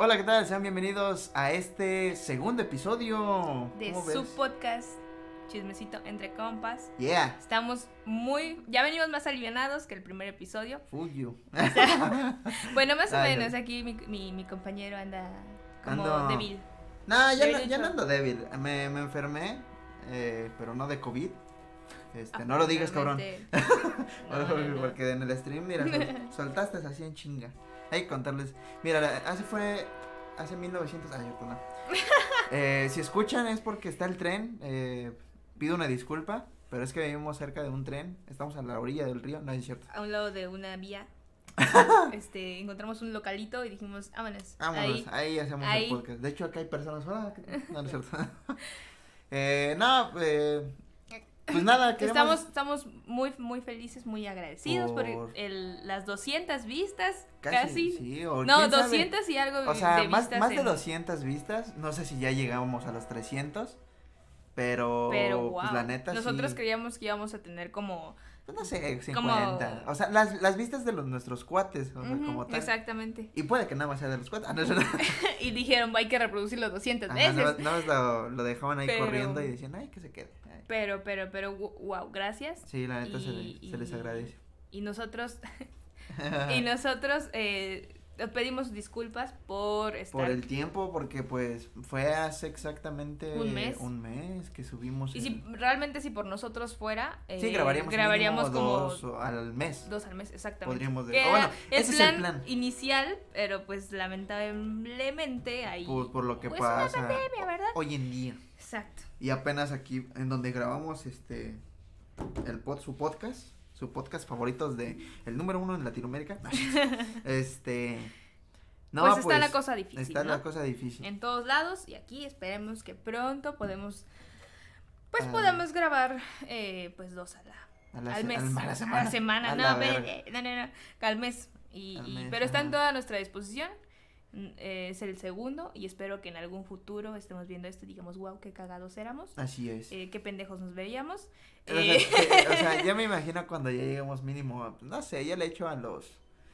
Hola, ¿qué tal? Sean bienvenidos a este segundo episodio. de ¿Cómo su ves? podcast Chismecito entre compas. Yeah, Estamos muy, ya venimos más alivianados que el primer episodio. fuck you. Bueno, más o menos, no. aquí mi, mi, mi compañero anda como Ando- débil. No, ya, no, ya no ando débil. Me, me enfermé, eh, pero no de COVID. Este, no lo digas, cabrón. No, no. Porque en el stream, mira, sol- soltaste así en chinga. Hay que contarles. Mira, hace fue. Hace 1900. Ay, cierto, no. Eh, si escuchan es porque está el tren. Eh, pido una disculpa. Pero es que vivimos cerca de un tren. Estamos a la orilla del río. No es cierto. A un lado de una vía. este, encontramos un localito y dijimos, vámonos. Vámonos, ahí. ahí, hacemos ahí. el podcast. De hecho, acá hay personas. Hola, ¿qué tal? No, no es cierto. eh, no, eh, pues nada, queremos. Estamos, estamos muy, muy felices, muy agradecidos por, Por- el, las 200 vistas. casi. Casi. sí, o no, quién sabe. 200 y algo O sea, de más, vistas. más de en- 200 vistas. No sé si ya llegamos a los 300. Pero, Pero wow. pues la neta Nosotros sí. creíamos que íbamos a tener como. pues, no sé, 50. Como- O sea, las, las vistas de los nuestros cuates, o sea, como tal. Exactamente. Y puede que nada más sea de los cuates. Ah, no, no. y dijeron, hay que reproducirlo 200 Ajá, veces. nada más lo, lo dejaban ahí Pero- corriendo y decían, ay, que se quede. Pero, pero, pero, wow, gracias. Sí, la neta se, Y- le- se les agradece. Y nosotros, y nosotros eh, pedimos disculpas por estar. Por el tiempo, porque pues fue hace exactamente Un mes. un mes que subimos. Y el- si realmente si por nosotros fuera, eh, sí, grabaríamos, grabaríamos mínimo como dos al mes. dos al mes, exactamente. Podríamos de- Que o bueno, ese es el plan. inicial, pero pues lamentablemente ahí. Por, por lo que pues, pasa una pandemia, ¿verdad? hoy en día. Exacto. Y apenas aquí en donde grabamos este el pod, su podcast, su podcast favoritos de el número uno en Latinoamérica. este no, pues está la cosa difícil. está ¿no? la cosa difícil. en todos lados y aquí esperemos que pronto podemos pues Ah. podamos grabar eh, pues dos a la, A la al mes al- a la semana. a la semana A no, la ve- verga. eh, no, no, no, al mes y, Al y- mes, pero está en toda nuestra disposición es el segundo y espero que en algún futuro estemos viendo esto y digamos wow qué cagados éramos. Así es. eh, qué pendejos nos veíamos. O sea, eh, que- o sea, ya me imagino cuando ya lleguemos mínimo, no sé, ya le echo a los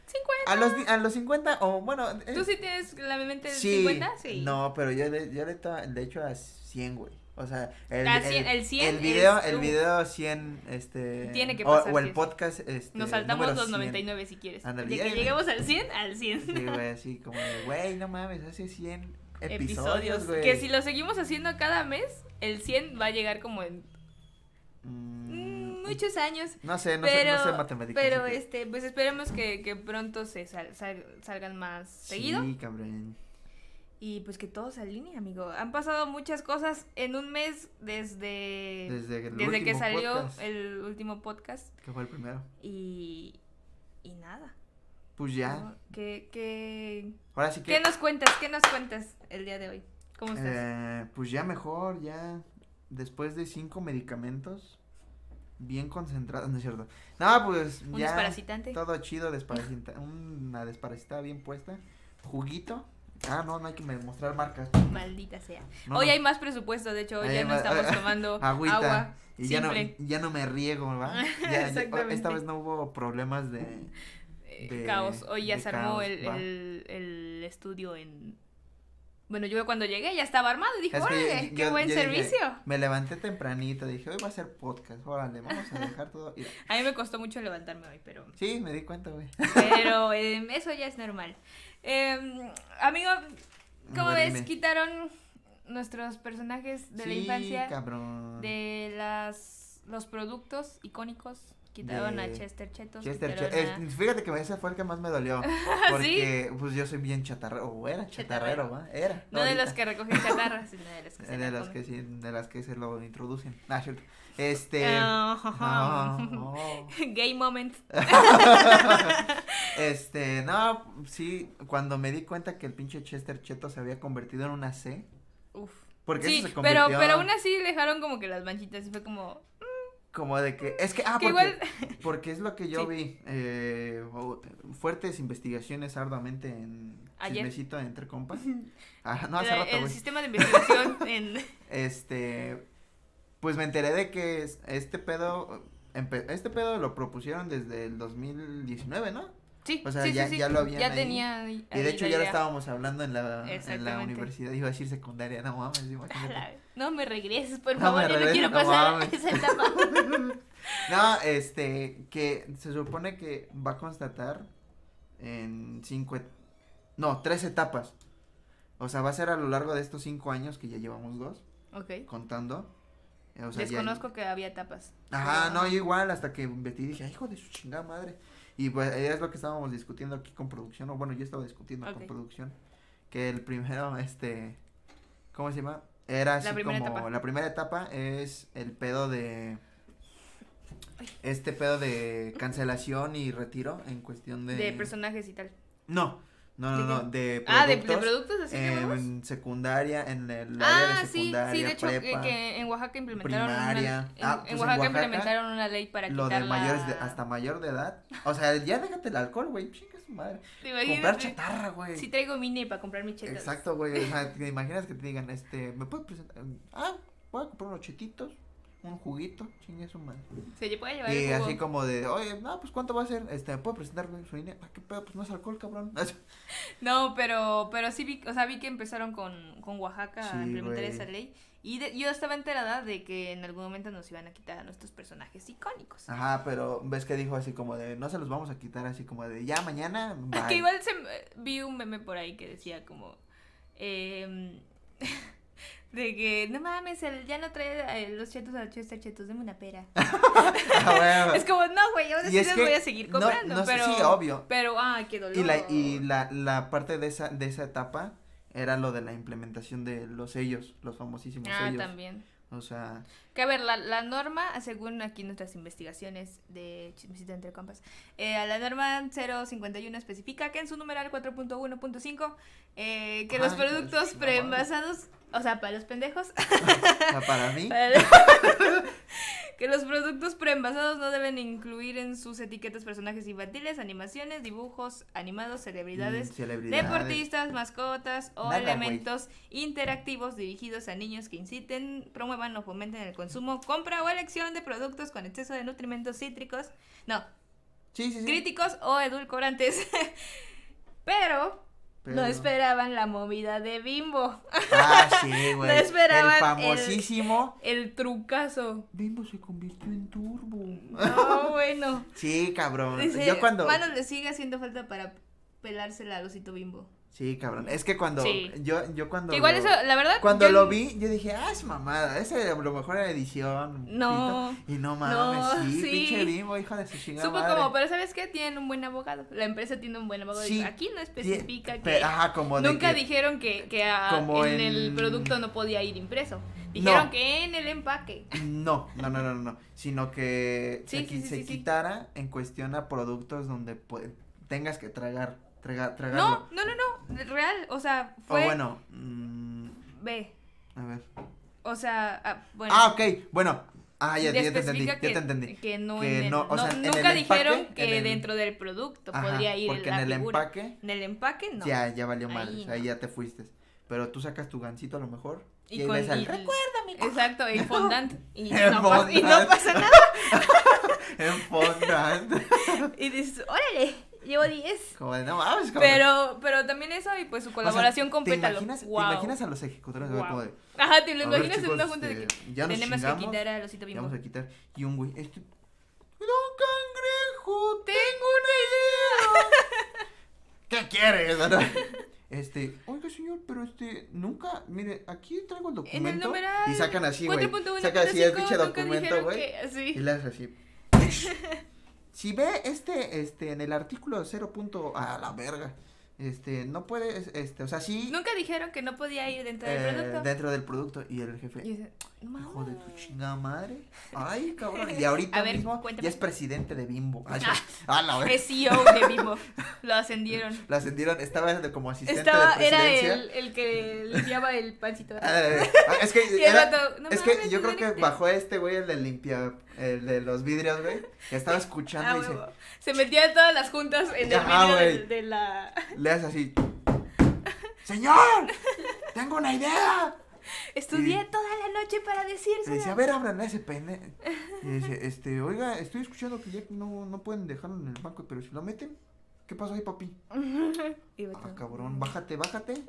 50 a los a los 50 o bueno, eh, tú sí tienes la mente de sí, 50 sí. No, pero yo le, yo le, le echo a 100, güey. O sea, el, A 100, el 100 el video, el video 100, este. Tiene que o- pasar O, el 100. podcast, este. nos saltamos los 100. 99 si quieres Ándale, de que ya. lleguemos al 100 al 100 Sí, güey, así como de, güey, no mames, hace 100 episodios, güey. Que si lo seguimos haciendo cada mes, el 100 va a llegar como en Mm, mm, muchos años. No sé, no pero, sé, no sé matemáticas. pero este, pues esperemos que, que pronto se sal- sal- salgan más seguido. Sí, cabrón. Y pues que todo se alinee, amigo. Han pasado muchas cosas en un mes desde, Desde que salió podcast. el último podcast. Que fue el primero. Y, y nada. Pues ya. ¿Qué, qué, Ahora sí que. qué nos cuentas? ¿Qué nos cuentas el día de hoy? ¿Cómo estás? Eh, pues ya mejor, ya después de cinco medicamentos, bien concentrados, no es cierto. No, pues ¿Un ya desparasitante? todo chido, desparasita, una desparasitada bien puesta, juguito. Ah, no, no hay que mostrar marcas. Maldita sea. No, hoy no, hay más presupuesto, de hecho, hoy ya no estamos tomando agüita, agua y ya no, simple. ya no me riego, ¿va? Ya- Exactamente. esta vez no hubo problemas de... Eh, de- caos. Hoy ya se armó caos, el, va. el, el estudio en... Bueno, yo cuando llegué ya estaba armado y dije, órale, qué yo- buen yo dije, servicio. Me levanté tempranito, dije, hoy va a ser podcast, órale, vamos a dejar todo. y- A mí me costó mucho levantarme hoy, pero... Sí, me di cuenta, güey. Pero em, eso ya es normal. Em, amigo, ¿cómo ver, ves? dime. Quitaron nuestros personajes de la infancia cabrón. de las los productos icónicos. Quitaron a Chester Chetos. Chester, a- eh, fíjate que ese fue el que más me dolió. Porque, pues yo soy bien chatarrero, o era chatarrero, ¿va? Era. No de los que recogen chatarra, sino de los que se de la las que sí, de las que se lo introducen. Ah, cierto. Este. Ah, no, no. Gay moment. este, no, sí, cuando me di cuenta que el pinche Chester Cheto se había convertido en una C. Uf. Porque Sí, eso se pero, convirtió pero aún así dejaron como que las manchitas y fue como. como de que, es que, ah, que porque, igual. porque es lo que yo Sí. vi, eh, fuertes investigaciones arduamente en Ayer. chismecito entre compas. Ah, no, hace rato, el sistema de investigación en. Este, pues me enteré de que es- este pedo, este pedo lo propusieron desde el 2019, ¿no? Sí, O sea, sí, ya- sí, ya lo habían Ya ahí. tenía. ahí Y de hecho ya lo estábamos hablando en la, en la universidad, iba a decir secundaria, no mames, imagínate. No me regreses, por No favor, me yo no regreses, quiero no pasar mames. esa etapa. No, este, que se supone que va a constatar en cinco, no, tres etapas. O sea, va a ser a lo largo de estos cinco años que ya llevamos dos, ok. contando. O sea, ya- Desconozco que había etapas. Ajá, no, yo igual hasta que metí dije, "Ay, hijo de su chingada madre. Y pues es lo que estábamos discutiendo aquí con producción, o bueno, yo estaba discutiendo con producción, que el primero, este, ¿cómo se llama? Era así como, etapa. la primera etapa es el pedo de, Ay. este pedo de cancelación y retiro en cuestión de. De personajes y tal. No, no, no, ¿De no, de productos. Ah, de, de productos así de nuevos. En secundaria, en el área Ah, de sí, secundaria, sí, de hecho que, prepa, que en Oaxaca implementaron primaria. una, en, Ah, en pues en Oaxaca, Oaxaca, implementaron una ley para lo quitar de mayores de, hasta mayor de edad. O sea, ya déjate el alcohol, güey, chinga su madre. ¿Te Comprar chatarra, güey. Si traigo mini para comprar mis chetas. Exacto, güey. O sea, te imaginas que te digan, este, ¿me puedes presentar? Ah, voy a comprar unos chetitos, un juguito, chingue su madre. Se le puede llevar Y el jugo. así como de, oye, no, pues ¿cuánto va a ser? Este, ¿me puedo presentar su INE? Ah, ¿qué pedo? Pues no es alcohol, cabrón. No, pero, pero sí vi, o sea, vi que empezaron con, con Oaxaca Sí, a implementar esa ley. Y de- yo estaba enterada de que en algún momento nos iban a quitar a nuestros personajes icónicos. Ajá, pero ves que dijo así como de, no se los vamos a quitar así como de, ya mañana, Que bye". igual se, vi un meme por ahí que decía como... em, de que, no mames, el, ya no trae eh, los chetos a los chetos, deme una pera. Ah. Es como, no, güey, ahora Y sí les voy a seguir comprando. no pero, sí, obvio. Pero, ay, qué dolor. Y la, y la, la parte de esa, de esa etapa era lo de la implementación de los sellos, los famosísimos Ah, sellos. también. O sea, Que a ver, la, la norma, según aquí nuestras investigaciones de Chismecito entre compas, eh, la norma 051 especifica que en su numeral 4.1.5 eh, que los productos pues, no preenvasados, o sea, para los pendejos, para mí, para- que los productos preenvasados no deben incluir en sus etiquetas personajes infantiles, animaciones, dibujos animados, celebridades, mm, celebridades. deportistas, mascotas o Nada, elementos interactivos dirigidos a niños que inciten, promuevan o fomenten el consumo, compra o elección de productos con exceso de nutrimentos cítricos, no, Sí, sí, sí. críticos o edulcorantes. Pero, no esperaban la movida de Bimbo, Ah, sí, güey. No esperaban El famosísimo. el trucazo. Bimbo se convirtió en turbo. No, bueno. Sí, cabrón. Dice, Yo cuando. Mano, le sigue haciendo falta para pelársela al osito Bimbo. Sí, cabrón. Es que cuando. Sí. Yo, yo cuando. Que igual lo- eso, la verdad. Cuando yo- lo vi, yo dije, ah, es mamada. Ese a lo mejor era edición. No. pito". Y no mames, No, sí, sí. pinche bimbo, hija de su chingada. Supo madre. como, pero ¿sabes qué? Tienen un buen abogado. La empresa tiene un buen abogado. Sí, Aquí no especifica pe- que. Ajá, como de Nunca que- dijeron que, que a- como en, el producto no podía ir impreso. Dijeron No. que en el empaque. No, no, no, no, no. Sino que se, se quitara en cuestión a productos donde pu- tengas que tragar, tragarlo. No, no, no, no. Real. O sea, fue. O bueno, mm, Ve. a ver. O sea, ah, bueno. Ah, ok, bueno. Ah, ya, ya te entendí, ya te entendí. que no, Que en el- no, o sea, en nunca el dijeron empaque, que en el- dentro del producto Ajá, podría ir porque la en el figura. empaque En el empaque no. ya, ya valió mal, Ahí o sea, no. ya te fuiste. Pero tú sacas tu gancito a lo mejor y, Y con ves al y- recuérdame. Exacto, en fondant. Y, En no, pas- y no fondant. pasa nada. en fondant. Y dices, órale, llevo 10. como de no mames, cabrón. Pero, pero también eso y pues su O sea, colaboración con ¿te Pétalo. imaginas, Wow. ¿Te imaginas a los ejecutores Wow. como de, Ajá, te lo imaginas en una junta de que este, ya nos tenemos que quitar a Losito Bimbo. vamos a quitar y un güey, este Don Cangrejo, Tengo una idea. ¿Qué quieres? Este, oiga señor, pero este, nunca, mire, aquí traigo el En el documento numeral y sacan así, güey, 4.1.5 sacan así el pinche documento, güey, que- y sí. le haces así. si ve este, este, en el artículo 0. punto- a la verga, este, no puede, este, o sea, sí, Nunca dijeron que no podía ir dentro del eh, producto. dentro del producto y el jefe, Y dice, no Hijo de tu chingada madre. Ay, cabrón. Y ahorita ver, mismo cuéntame. ya es presidente de Bimbo. Ay, Ah. la verga. Es CEO de Bimbo. Lo ascendieron. Lo ascendieron, estaba como asistente Estaba, de era el, el que limpiaba el pancito. Eh, es que, era- no es que yo creo que bajó este güey, el de limpia, el de los vidrios, güey, que estaba Ah, escuchando y dice. Se metía en todas las juntas en el Ajá, de, la... le hace así, señor, tengo una idea. Estudié Y- toda la noche para Le decírselo. dice, a ver, abran ese pene. Y dice, este, oiga, estoy escuchando que ya no, no pueden dejarlo en el banco, pero si lo meten, ¿Qué pasó ahí, papi? Y Ah, cabrón, bájate, bájate.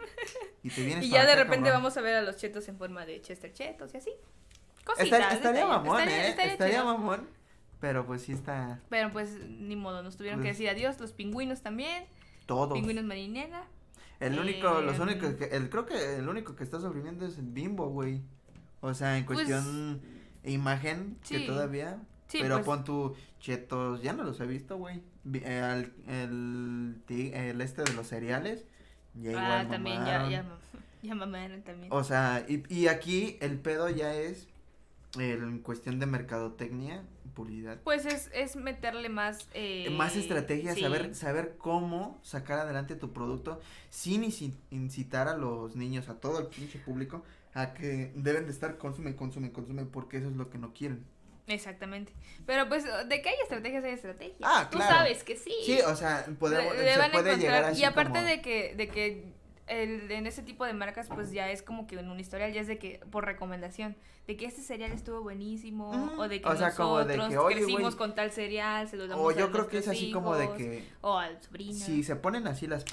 Y te vienes Y para ya de acá, repente cabrón. vamos a ver a los chetos en forma de Chester Chetos y así. Cositas. Estaría, estaría detalles. mamón, Estaría- ¿eh? estaría mamón. Pero pues sí está Pero pues ni modo, nos tuvieron que Pues- decir adiós. Los pingüinos también. todo. Pingüinos marinela. El único, los Em. únicos que, el, creo que el único que está sobreviviendo es el bimbo, güey. O sea, en Pues, cuestión imagen, que sí. todavía. Sí, pero pues, pon tu chetos, ya no los he visto, güey. Eh, el, el este de los cereales. Ya igual Ah, también, ya, ya, ya mamaron también. O sea, y, y aquí el pedo ya es en cuestión de mercadotecnia, publicidad. Pues es, es meterle más... Eh, más estrategia, sí. saber, saber cómo sacar adelante tu producto sin inci- incitar a los niños, a todo el pinche público, a que deben de estar consume, consume, consume, porque eso es lo que no quieren. Exactamente. Pero pues de que hay estrategias, hay estrategias. Ah, Tú claro. sabes que sí. Sí, o sea, podemos, Le- se puede llegar así Y aparte como- de que, de que el, en ese tipo de marcas, pues ya es como que en un historial, ya es de que, por recomendación, de que este cereal estuvo buenísimo, o de que O sea, como de nosotros que, oye, crecimos con tal cereal, se lo damos O a yo creo que es nuestros así como de hijos, que O al sobrino. si se ponen así las,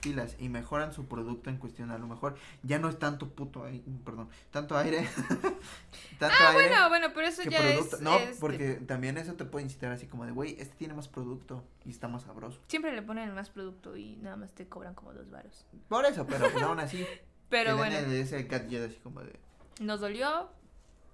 pilas y mejoran su producto en cuestión, a lo mejor ya no es tanto puto aire, perdón, tanto aire, tanto Ah, aire bueno, bueno, pero eso ya producto. es... no, este, porque también eso te puede incitar así como de, güey, este tiene más producto y está más sabroso. Siempre le ponen más producto y nada más te cobran como dos varos. Por eso, pero pues aún así. Pero bueno, ese gadget así como de. ¿nos dolió?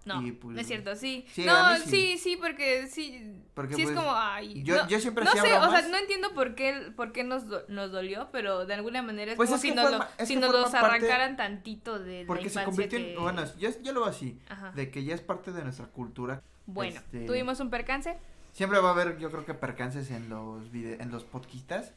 No, pues, no es cierto, sí. sí, no, sí. sí. sí, porque sí, Porque, sí pues, es como, ay, Yo, no, yo siempre no sé, o sea, no entiendo por qué, por qué nos, do- nos dolió, pero de alguna manera es Pues como es si nos, lo- forma- es si nos parte- arrancaran tantito de porque la se convirtió que... en. Bueno, yo, yo lo veo así. Ajá. De que ya es parte de nuestra cultura. Bueno, este- tuvimos un percance. Siempre va a haber, yo creo que percances en los vide en los podcastas.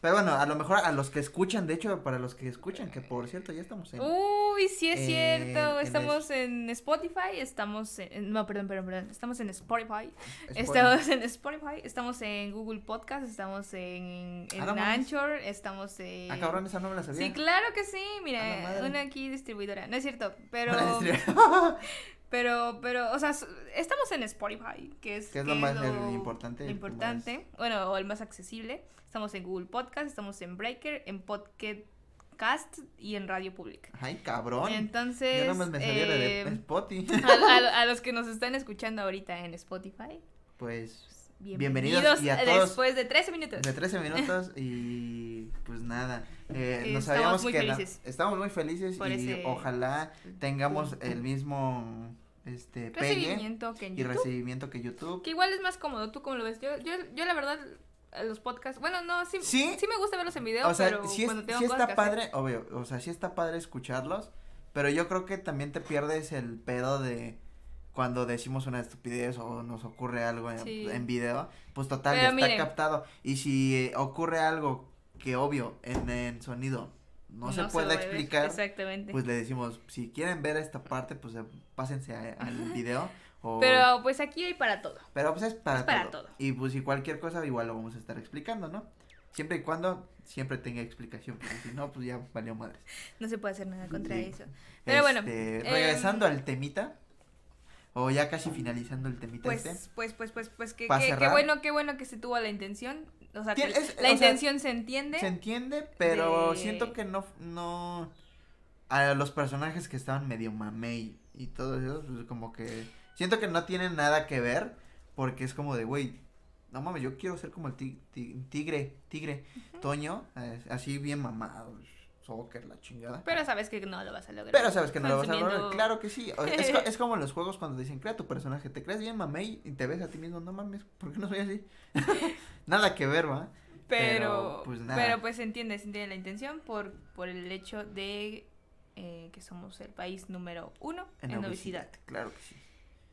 Pero bueno, a lo mejor a los que escuchan, de hecho, para los que escuchan, que por cierto, ya estamos en. Uy, sí es en- cierto, en estamos en Spotify, estamos en... No, perdón, perdón, perdón, estamos en Spotify. Spotify. Estamos en Spotify, estamos en Google Podcast, estamos en, en Ah. Anchor, estamos en... Ah, cabrón, esa no me la sabía. Sí, claro que sí, mira, una aquí distribuidora, no es cierto, pero, pero, pero, o sea, estamos en Spotify, que es, Que es lo más importante, lo importante, bueno, o el más accesible, estamos en Google Podcast, estamos en Breaker, en Podcast y en Radio Pública. Ay, cabrón. Entonces, Yo nomás me sabía la de eh, Spotify. a, a- a los que nos están escuchando ahorita en Spotify, Pues bienvenidos, Bienvenidos y a todos después de 13 minutos. de 13 minutos y pues nada. Eh, Eh, nos estamos sabíamos muy que la- felices. estamos muy felices Por y ese- ojalá tengamos el mismo este pegue que en y YouTube. recibimiento que YouTube. Que igual es más cómodo, ¿tú cómo lo ves? Yo, yo, yo la verdad, los podcasts, bueno, no, sí, Sí. sí, me gusta verlos en video, O sea, pero sí, es- cuando tengo sí cosas está que hacer- padre, obvio, o sea, sí está padre escucharlos, pero yo creo que también te pierdes el pedo de cuando decimos una estupidez o nos ocurre algo en, Sí. en video, pues total, Pero ya está miren. captado. Y si eh, ocurre algo que obvio en, en sonido no, se puede explicar, Exactamente. pues le decimos, si quieren ver esta parte, pues eh, pásense a- al video. O... Pero pues aquí hay para todo. Pero pues es para, Es para todo. Y pues si cualquier cosa igual lo vamos a estar explicando, ¿no? Siempre y cuando siempre tenga explicación, porque si no, pues ya valió madres. No se puede hacer nada contra Sí. eso. Pero bueno, Este, em, regresando al temita, o ya casi finalizando el temita Pues, este. pues, pues, pues, pues, que, qué bueno, qué bueno que se tuvo la intención. O sea, que Tien- es- o la sea, intención se entiende. Se entiende, pero de- siento que no, no, a los personajes que estaban medio mamey y todo eso, pues como que, siento que no tienen nada que ver, porque es como de, güey, no mames, yo quiero ser como el ti- ti- tigre, tigre, Toño, eh, así bien mamado, soccer, la chingada. Pero sabes que no lo vas a lograr. Pero sabes que no lo vas a lograr. Claro que sí. Es, es como en los juegos cuando dicen, crea tu personaje. Te crees bien mamey y te ves a ti mismo. No mames, ¿por qué no soy así? Nada que ver, ¿va? Pero, Pero, pues nada. pero pues se entiende, se entiende la intención por, por el hecho de eh, que somos el país número uno en, obesidad. Claro que sí.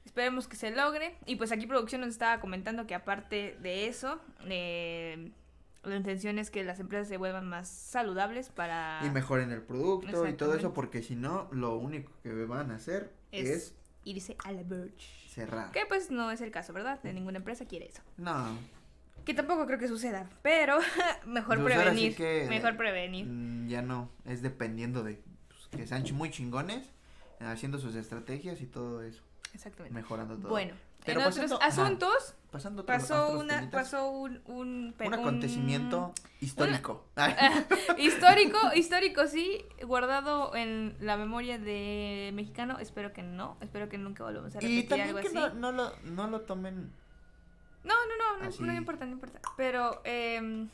Esperemos que se logre. Y pues aquí producción nos estaba comentando que aparte de eso, eh, la intención es que las empresas se vuelvan más saludables para... Y mejoren el producto y todo eso, porque si no, lo único que van a hacer Es- es, irse a la verge. cerrar. Que pues no es el caso, ¿verdad? De ninguna empresa quiere eso. No. Que tampoco creo que suceda, pero mejor Pues ahora sí prevenir. que- Mejor prevenir. mm, Ya no. Es dependiendo de pues, que sean muy chingones, eh, haciendo sus estrategias y todo eso. Exactamente. Mejorando todo. Bueno, Pero en otros pasando- ajá, asuntos Pasando otros- pasó otros una pasó un un, un un- acontecimiento histórico. histórico, histórico sí, guardado en la memoria de mexicano, espero que no, espero que nunca volvamos a y repetir también algo que así. no, no, lo, no lo tomen. No, no, no, no, Así. no importa, no importa. Pero eh,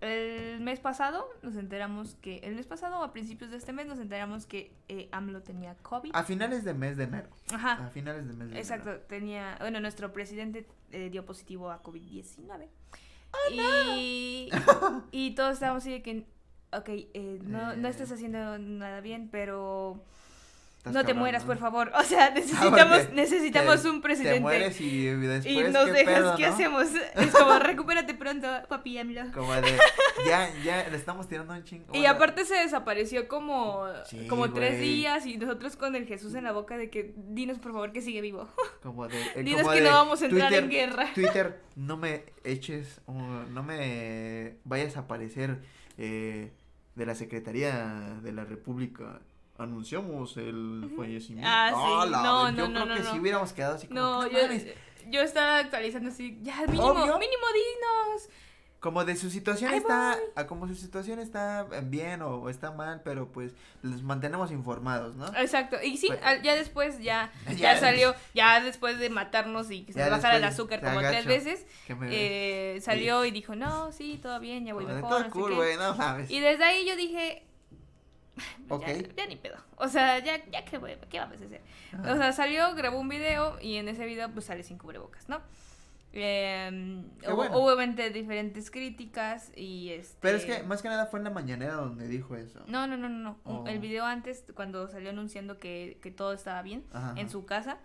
el mes pasado nos enteramos que, el mes pasado a principios de este mes nos enteramos que eh, AMLO tenía COVID. A finales de mes de enero. Ajá, A finales de mes de exacto, enero. tenía, bueno, nuestro presidente eh, dio positivo a COVID-19. Oh, y, y todos estábamos así de que, ok, eh, no, no Eh. estás haciendo nada bien, pero No te mueras, ¿no? por favor. O sea, necesitamos, porque necesitamos te- un presidente. Te mueres y después. y nos ¿qué dejas, pedo, ¿qué no? hacemos? Es como, recupérate pronto, papi AMLO. Como de. Ya, ya, le estamos tirando un chingo. Y aparte se desapareció como, Sí, como tres días y nosotros con el Jesús en la boca de que dinos por favor que sigue vivo. Como de. eh, Dinos como que de no vamos a entrar Twitter, en guerra. Twitter, no me eches. no me vayas a aparecer eh, de la Secretaría de la República. Anunciamos el fallecimiento. Ah, sí. la No, Yo no, creo no, que no. si hubiéramos quedado así como. No, "No yo, mames". yo estaba actualizando así, ya mínimo, Obvio. mínimo dinos. Como de su situación está, como su situación está bien o, o está mal, pero pues les mantenemos informados, ¿no? Exacto, y sí, Pues- al- ya después ya, Ya ya salió, ya después de matarnos y que se bajara el azúcar como tres agacho. veces, Que me eh, salió y dijo, no, sí, todo bien, ya voy mejor, todo no sé cool, qué". güey, no mames. Y desde ahí yo dije, Ok. ya, ya ni pedo. O sea, ya, ya que, ¿qué vamos a hacer? O sea, salió, grabó un video y en ese video pues sale sin cubrebocas, ¿no? Eh, Qué hubo, bueno. hubo obviamente diferentes críticas y este... Pero es que más que nada fue en la mañanera donde dijo eso. No, no, no, no, Oh. El video antes, cuando salió anunciando que, que todo estaba bien Ajá, en su casa,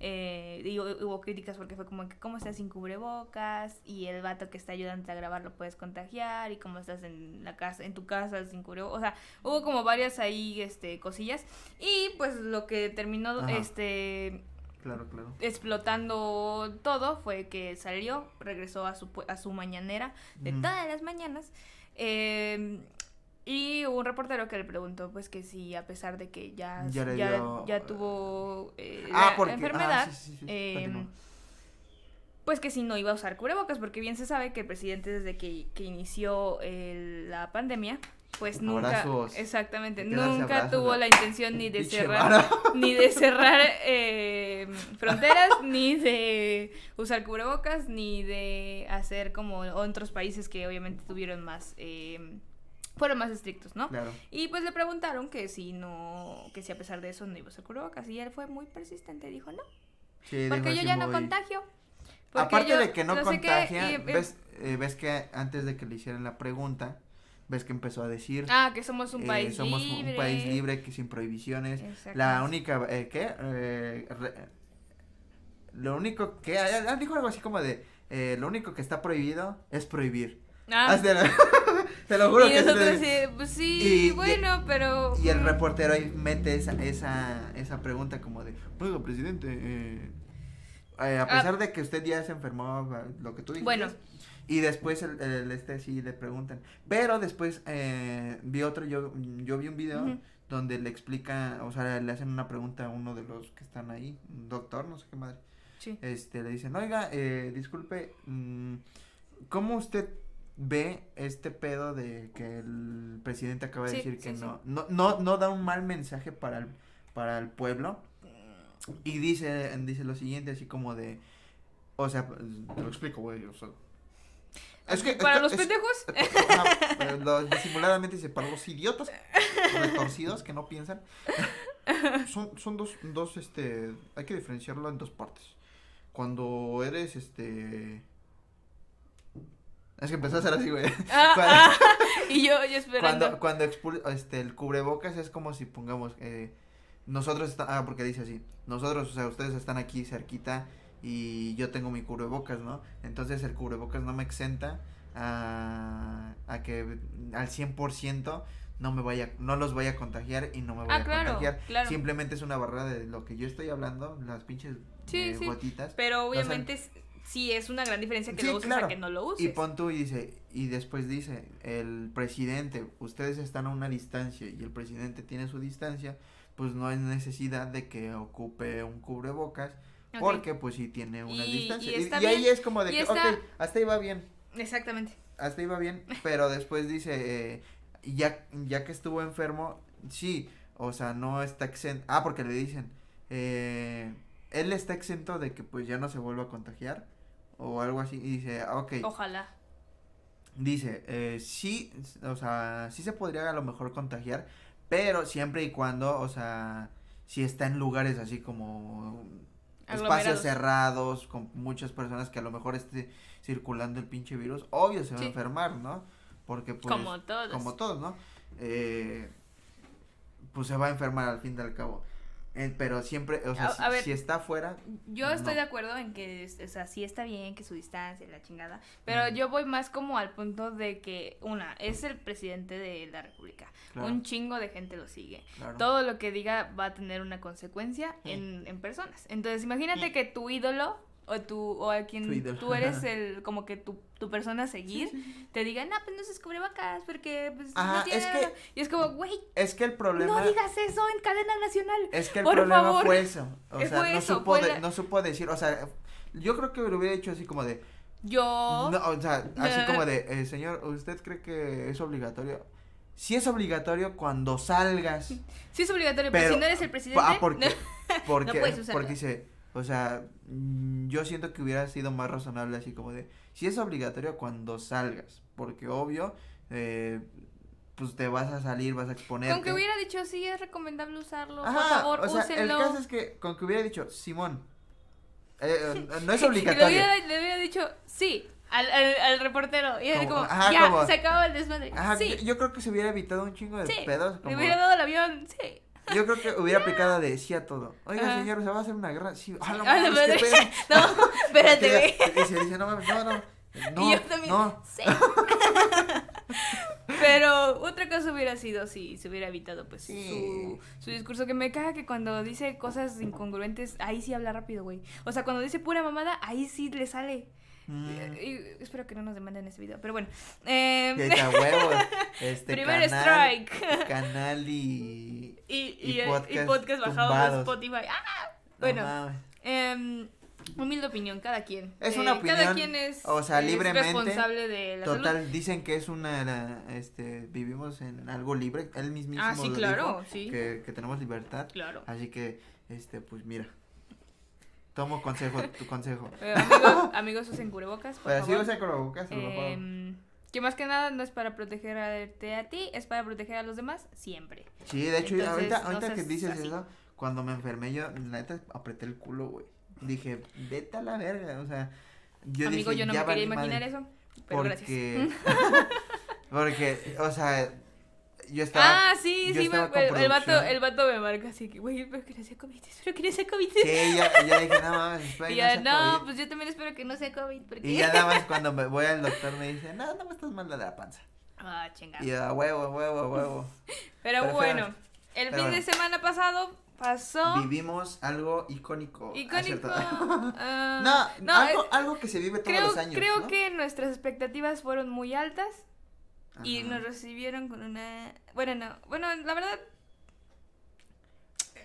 eh, y hu- hubo críticas porque fue como que cómo estás sin cubrebocas y el vato que está ayudando a grabar lo puedes contagiar y cómo estás en la casa, en tu casa sin cubrebocas, o sea, hubo como varias ahí, este, cosillas y pues lo que terminó, Ajá. este, Claro, claro. explotando todo fue que salió, regresó a su, a su mañanera de todas las mañanas. eh, y hubo un reportero que le preguntó, pues, que si a pesar de que ya, Ya ya, le dio- ya tuvo eh, Ah, la porque- ah, enfermedad, sí, sí, sí, eh, pues que si no iba a usar cubrebocas, porque bien se sabe que el presidente desde que, que inició el- la pandemia, pues nunca, Abrazos. exactamente, nunca abrazos, tuvo la- intención ni de cerrar vara. ni de cerrar eh, fronteras, ni de usar cubrebocas, ni de hacer como otros países que obviamente tuvieron más, eh, fueron más estrictos, ¿no? Claro. Y pues le preguntaron que si no, que si a pesar de eso no iba a usar cubrebocas, y él fue muy persistente, dijo no, Sí, porque dijo yo ya no contagio. Aparte yo de que no, sé qué", contagia, y, ves, eh, ves que antes de que le hicieran la pregunta, ves que empezó a decir, Ah, que somos un eh, país somos libre. un país libre que sin prohibiciones. La única, eh, ¿qué? Eh, lo único que, ah, dijo algo así como de, eh, lo único que está prohibido es prohibir. Ah, te, lo, te lo juro y que nosotros sí, pues sí, Y- y- bueno, pero... Y el mm, reportero ahí mete esa, esa, esa pregunta como de, oiga, presidente, eh, eh, a pesar de que usted ya se enfermó, eh, lo que tú dijiste. Bueno. Y después el, el este sí le preguntan. Pero después eh, vi otro, yo, yo vi un video donde le explica, o sea, le hacen una pregunta a uno de los que están ahí, un doctor, no sé qué madre. Sí. Este, le dicen, oiga, eh, disculpe, mm, ¿cómo usted ve este pedo de que el presidente acaba de Sí, decir que sí, no, no, no, no da un mal mensaje para el, para el pueblo? Y dice, dice lo siguiente, así como de, o sea, te lo explico, güey, o sea. Es que, Para es- los es- pendejos. Ajá, eh, disimuladamente dice, para los idiotas retorcidos que no piensan. Son, son dos, dos, este, hay que diferenciarlo en dos partes. Cuando eres, este... Es que empezó a ser así, güey. Ah, Cuando- ah, y yo, yo esperando. Cuando, cuando expul- este, el cubrebocas es como si pongamos, eh, nosotros, está, ah, porque dice así, nosotros, o sea, ustedes están aquí cerquita y yo tengo mi cubrebocas, ¿no? Entonces el cubrebocas no me exenta a, a que al 100% no me vaya, no los vaya a contagiar y no me vaya Ah, a claro, contagiar. claro. Simplemente es una barrera de lo que yo estoy hablando, las pinches Sí, eh, sí, gotitas. Pero obviamente sí es una gran diferencia que Sí, lo uses claro. a que no lo uses. Y pon tú y dice, y después dice, el presidente, ustedes están a una distancia y el presidente tiene su distancia, pues no hay necesidad de que ocupe un cubrebocas. Porque pues sí tiene una Y- distancia. y Y, está y ahí es como de que, está- ok, hasta ahí va bien. Exactamente. hasta iba bien, pero después dice, eh, ya, ya que estuvo enfermo, sí, o sea, no está exento, ah, porque le dicen, eh, él está exento de que pues ya no se vuelva a contagiar, o algo así, y dice, ah, ok, Ojalá. dice, eh, sí, o sea, sí se podría a lo mejor contagiar, pero siempre y cuando, o sea, si está en lugares así como espacios cerrados, con muchas personas que a lo mejor esté circulando el pinche virus, obvio se va Sí. a enfermar, ¿no? Porque pues, como todos. como todos, ¿no? Eh, pues se va a enfermar al fin y al cabo. Eh, pero siempre, o sea, A- si, a ver. si está afuera, Yo estoy No. de acuerdo en que, o sea, sí está bien que su distancia la chingada, pero yo voy más como al punto de que, una, es el presidente de la república, claro, un chingo de gente lo sigue, claro. todo lo que diga va a tener una consecuencia en, en personas, entonces imagínate que tu ídolo o tu o a quien tú eres el como que tu, tu persona a seguir Sí, sí. te diga no pues no se cubrebocas porque pues Ajá, no tiene es que- nada". y es como güey Es que el problema... no digas eso en cadena nacional Es que el Por problema favor. fue eso. O Eh, sea, fue no, eso, supo fue de- la- no supo decir, o sea, yo creo que lo hubiera dicho así como de, yo no, o sea, así como de, eh, señor, ¿usted cree que es obligatorio? Sí es obligatorio cuando salgas. sí es obligatorio pero, Pero- si no eres el presidente Ah, porque, porque, puedes usarlo. porque dice, o sea, mm, yo siento que hubiera sido más razonable así como de, si es obligatorio cuando salgas, porque obvio, eh, pues te vas a salir, vas a exponerte. Con que hubiera dicho sí es recomendable usarlo, por favor, o sea, úsenlo. el caso es que con que hubiera dicho, Simón, eh, eh, no es le obligatorio. hubiera, le hubiera dicho sí al, al, al reportero. Y era Como- como, ajá, ya, como- se acaba el desmadre. Ajá, sí, yo, yo creo que se hubiera evitado un chingo de sí. pedos. Le como- hubiera dado el avión, sí. Yo creo que hubiera aplicado de sí a todo. Oiga, Ajá. señor, se va a hacer una guerra. Sí, ah, no A la mames, qué madre. pedo. No, espérate, güey. Dice, dice, no mames, no, no. No, y yo también, no. sí. Pero otra cosa hubiera sido si se hubiera evitado pues Sí. su, su discurso. Que me caga que cuando dice cosas incongruentes, ahí sí habla rápido, güey. O sea, cuando dice pura mamada, ahí sí le sale. Mm, Y- y espero que no nos demanden ese video, pero bueno. Eh, y ahí está huevo. Este primer canal, strike. Canal y. y, y y, y podcast podcast, bajado de. Spotify. ¡Ah! no Bueno, mames. em, humilde opinión, cada quien. Es Eh, una Cada opinión, quien es, o sea, es libremente, responsable de la salud. Total, dicen que es una. Este, vivimos en algo libre. Él mismísimo Ah, sí, claro, dijo, sí. Que, que tenemos libertad. Claro. Así que, este, pues mira. Tomo consejo, tu consejo. Eh, amigos, amigos, usen cubrebocas, por Pero si favor. cubrebocas, a lo mejor. Em, que más que nada no es para protegerte a ti, es para proteger a los demás siempre. Sí, de hecho, entonces, ahorita, no ahorita que dices así. eso, cuando me enfermé yo, la neta, apreté el culo, güey. Dije, vete a la verga, o sea, yo Amigo, dije, yo no ya me quería imaginar madre, eso, pero gracias. porque, porque, o sea, yo estaba, Ah, sí, sí, me- el, el vato, el vato me marca así que, güey, espero que no sea COVID, espero que no sea COVID. sí, ya, ya dije, no mames, espera, y no sea no, COVID". pues yo también espero que no sea COVID, porque... Y ya nada más cuando me voy al doctor me dice, no, no me estás mal de la panza. Ah, chingada. Y a huevo, huevo, huevo. Pero, pero bueno, el Pero fin de semana pasado pasó... Vivimos algo icónico. Icónico. ah, no, no, algo, algo que se vive todos creo, los años. creo ¿no? que nuestras expectativas fueron muy altas. Y nos recibieron con una... Bueno, no. Bueno, la verdad...